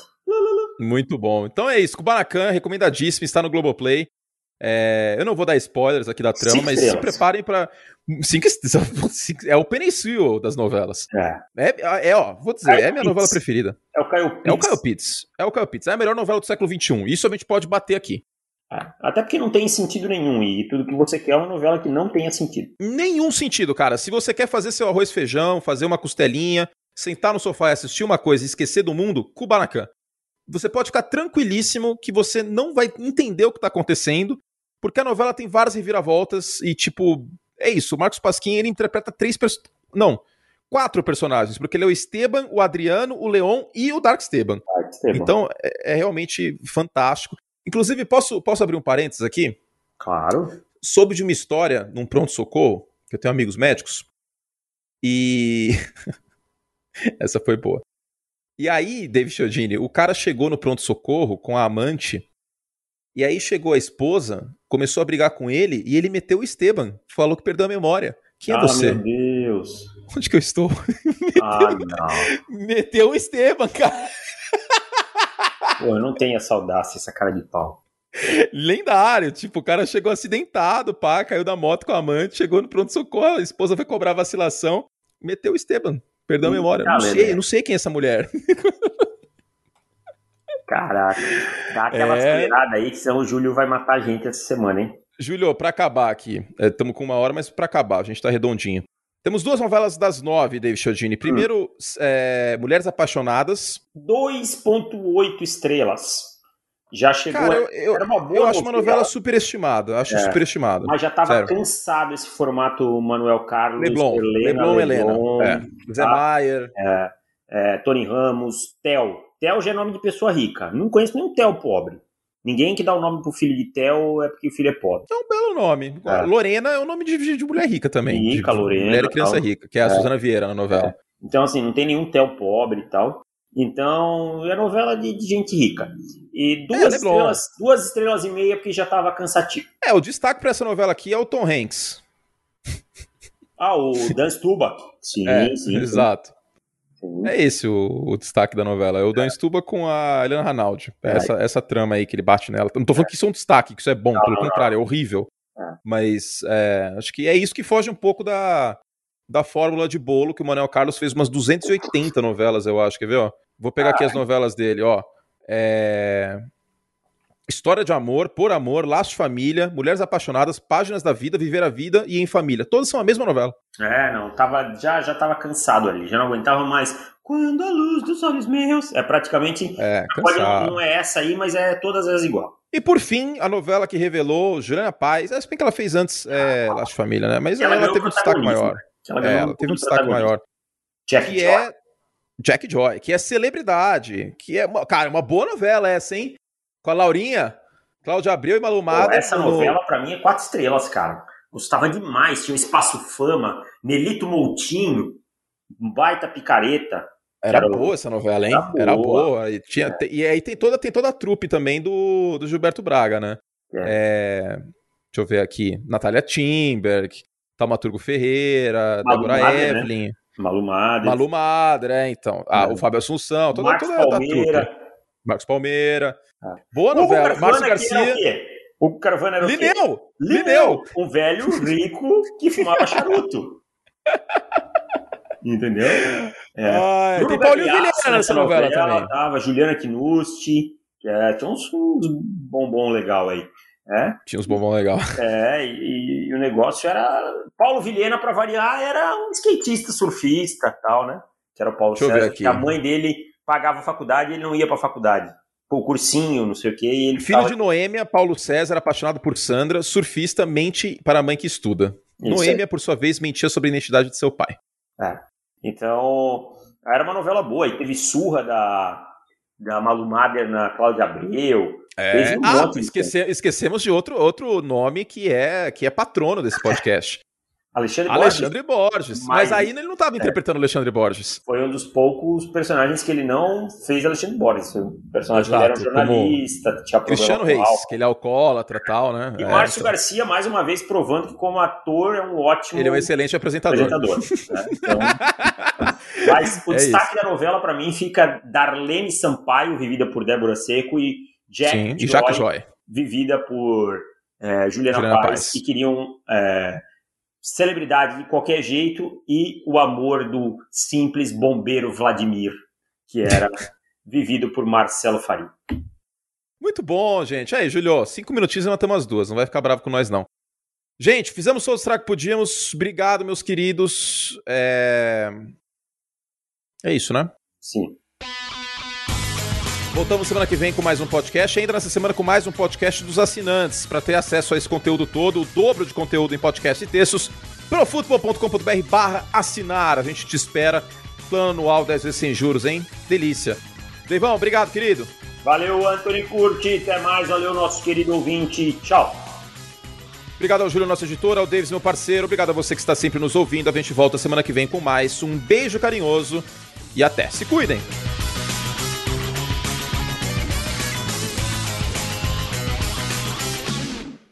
Muito bom. Então é isso, Kubanacan, recomendadíssimo, está no Globoplay. É, eu não vou dar spoilers aqui da trama, Cinco mas estrelas. se preparem para Cinco, é o Penicil das novelas. É. é. É, ó, vou dizer, Caio é minha Pitts. novela preferida.
É o Caio Pitts.
É o Caio Pitts. É o Caio Pitts. É a melhor novela do século XXI. Isso a gente pode bater aqui.
É. Até porque não tem sentido nenhum. E tudo que você quer é uma novela que não tenha sentido.
Nenhum sentido, cara. Se você quer fazer seu arroz feijão, fazer uma costelinha, sentar no sofá e assistir uma coisa e esquecer do mundo, Kubanacan. você pode ficar tranquilíssimo que você não vai entender o que tá acontecendo, porque a novela tem várias reviravoltas e, tipo, é isso. O Marcos Pasquim, ele interpreta três personagens. Não, quatro personagens, porque ele é o Esteban, o Adriano, o Leon e o Dark Esteban. Dark Esteban. Então, é, é, realmente fantástico. Inclusive, posso, posso abrir um parênteses aqui?
Claro.
Soube de uma história num pronto-socorro, que eu tenho amigos médicos, e. Essa foi boa. E aí, David Chiodini, o cara chegou no pronto-socorro com a amante, e aí chegou a esposa, começou a brigar com ele, e ele meteu o Esteban, falou que perdeu a memória. Quem é ah, você?
Meu Deus.
Onde que eu estou?
Ah, não.
Meteu o Esteban, cara.
Pô, eu não tenho essa audácia, essa cara de pau.
Lendário, tipo, o cara chegou acidentado, pá, caiu da moto com a amante, chegou no pronto-socorro, a esposa foi cobrar vacilação, meteu o Esteban, perdeu a memória. Não sei, não sei quem é essa mulher.
Caraca, dá aquela é... acelerada aí que senão o Júlio vai matar a gente essa semana, hein?
Júlio, pra acabar aqui, estamos é, com uma hora, mas pra acabar, a gente tá redondinho. Temos duas novelas das nove, David Chiodini. Primeiro, hum. é, Mulheres Apaixonadas.
2.8 estrelas. Já chegou.
Cara, eu, eu, acho uma novela superestimada. Acho é, superestimada.
Mas já tava Sério. cansado esse formato Manuel Carlos,
Leblon, Helena, Leblon, Leblon Helena. É. Zé tá? Maier.
É, é, Tony Ramos, Tel. Tel já é nome de pessoa rica. Não conheço nenhum Tel pobre. Ninguém que dá o nome pro filho de Theo é porque o filho é pobre.
É um belo nome. É. Lorena é o nome de, de, mulher rica também.
Rica,
de,
Lorena.
Mulher e criança tal. rica, que é a é. Suzana Vieira na novela. É.
Então, assim, não tem nenhum Theo pobre e tal. Então, é novela de, de gente rica. E duas, é, estrelas, duas estrelas e meia porque já tava cansativo.
É, o destaque para essa novela aqui é o Tom Hanks.
Ah, o Dan Stuba.
Sim, é, sim. Exato. É esse o, o, destaque da novela. É o Dan é. Stuba com a Helena Ranaldi. É essa, essa trama aí que ele bate nela. Não tô falando que isso é um destaque, que isso é bom, não, pelo não, contrário, não. é horrível. É. Mas é, acho que é isso que foge um pouco da, da fórmula de bolo que o Manuel Carlos fez umas 280 novelas, eu acho. Quer ver, ó? Vou pegar aqui as novelas dele, ó. É... História de amor, por amor, laço de família, mulheres apaixonadas, páginas da vida, viver a vida e em família. Todas são a mesma novela.
É, não, tava, já, já tava cansado ali, já não aguentava mais. Quando a luz dos olhos meus. É praticamente.
É,
não, não é essa aí, mas é todas elas igual.
E por fim, a novela que revelou Juliana Paz. É, se bem que ela fez antes é, Laço de Família, né? Mas ela, ela teve um destaque maior. Ela, é, ela teve um destaque maior.
Jack
que Joy. é Jack Joy, que é celebridade. Que é, cara, uma boa novela essa, hein? Com a Laurinha. Cláudio Abreu e Malumada.
essa no... novela, para mim, é quatro estrelas, cara. Gostava demais. Tinha um Espaço Fama, Nelito Moutinho, um baita picareta.
Era, era boa essa novela, hein? Era boa. Era boa. E, tinha, é. e aí tem toda, tem toda a trupe também do, do Gilberto Braga, né? É. É, deixa eu ver aqui. Natália Timberg, Taumaturgo Ferreira, Malu Débora né? Evelyn. Né?
Malu Madre.
Malu é, então. Ah, é. o Fábio Assunção, toda,
Marcos toda Palmeira. a trupe.
Marcos Palmeira. Ah. Boa novela. Márcio Garcia.
O Carvana era
Lineu!
o Lineu! Um velho rico que fumava charuto. Entendeu?
É. Ah, tem Paulinho Vilhena nessa novela, novela também.
Tava Juliana Kinusti, que é, tinha uns, uns bombom legal aí. É?
Tinha uns bombom legal.
É, e, e, o negócio era. Paulo Vilhena, para variar, era um skatista, surfista tal, né? Que era o Paulo
Deixa César, que
a mãe dele pagava faculdade e ele não ia pra faculdade. Pô, cursinho, não sei o quê. E ele
Filho de Noêmia, Paulo César, apaixonado por Sandra, surfista, mente para a mãe que estuda. Isso Noêmia, por sua vez, mentia sobre a identidade de seu pai.
É. Então, era uma novela boa. E teve surra da, da Malu Mader na Cláudia Abreu.
É. Um ah, esquece, esquecemos de outro, outro nome que é, que é patrono desse podcast.
Alexandre,
Alexandre Borges. Borges. Mas, mas aí ele não estava é. interpretando é. Alexandre Borges.
Foi um dos poucos personagens que ele não fez Alexandre Borges. O personagem Exato, ele era um jornalista, tinha
Cristiano Reis, que ele é alcoólatra e tal, né?
E é, Márcio então. Garcia, mais uma vez, provando que como ator é um ótimo...
Ele é um excelente apresentador.
apresentador né? então... Mas o é destaque isso. da novela, para mim, fica Darlene Sampaio, vivida por Débora Seco, e Jack, Sim, Joy,
e Joy,
vivida por é, Juliana, Juliana Paz, Paz, que queriam é, celebridade de qualquer jeito e o amor do simples bombeiro Vladimir, que era vivido por Marcelo Faria.
Muito bom, gente. Aí, Julio, cinco minutinhos e matamos as duas. Não vai ficar bravo com nós, não. Gente, fizemos todo o que podíamos. Obrigado, meus queridos. É... é isso, né?
Sim.
Voltamos semana que vem com mais um podcast, ainda nessa semana com mais um podcast dos assinantes. Para ter acesso a esse conteúdo todo, o dobro de conteúdo em podcast e textos, profutbol.com.br barra assinar. A gente te espera. Plano anual 10 vezes sem juros, hein? Delícia. Deivão, obrigado, querido.
Valeu, Anthony Curti. Até mais. Valeu, nosso querido ouvinte. Tchau.
Obrigado ao Júlio, nosso editor, ao Davis, meu parceiro. Obrigado a você que está sempre nos ouvindo. A gente volta semana que vem com mais. Um beijo carinhoso e até. Se cuidem!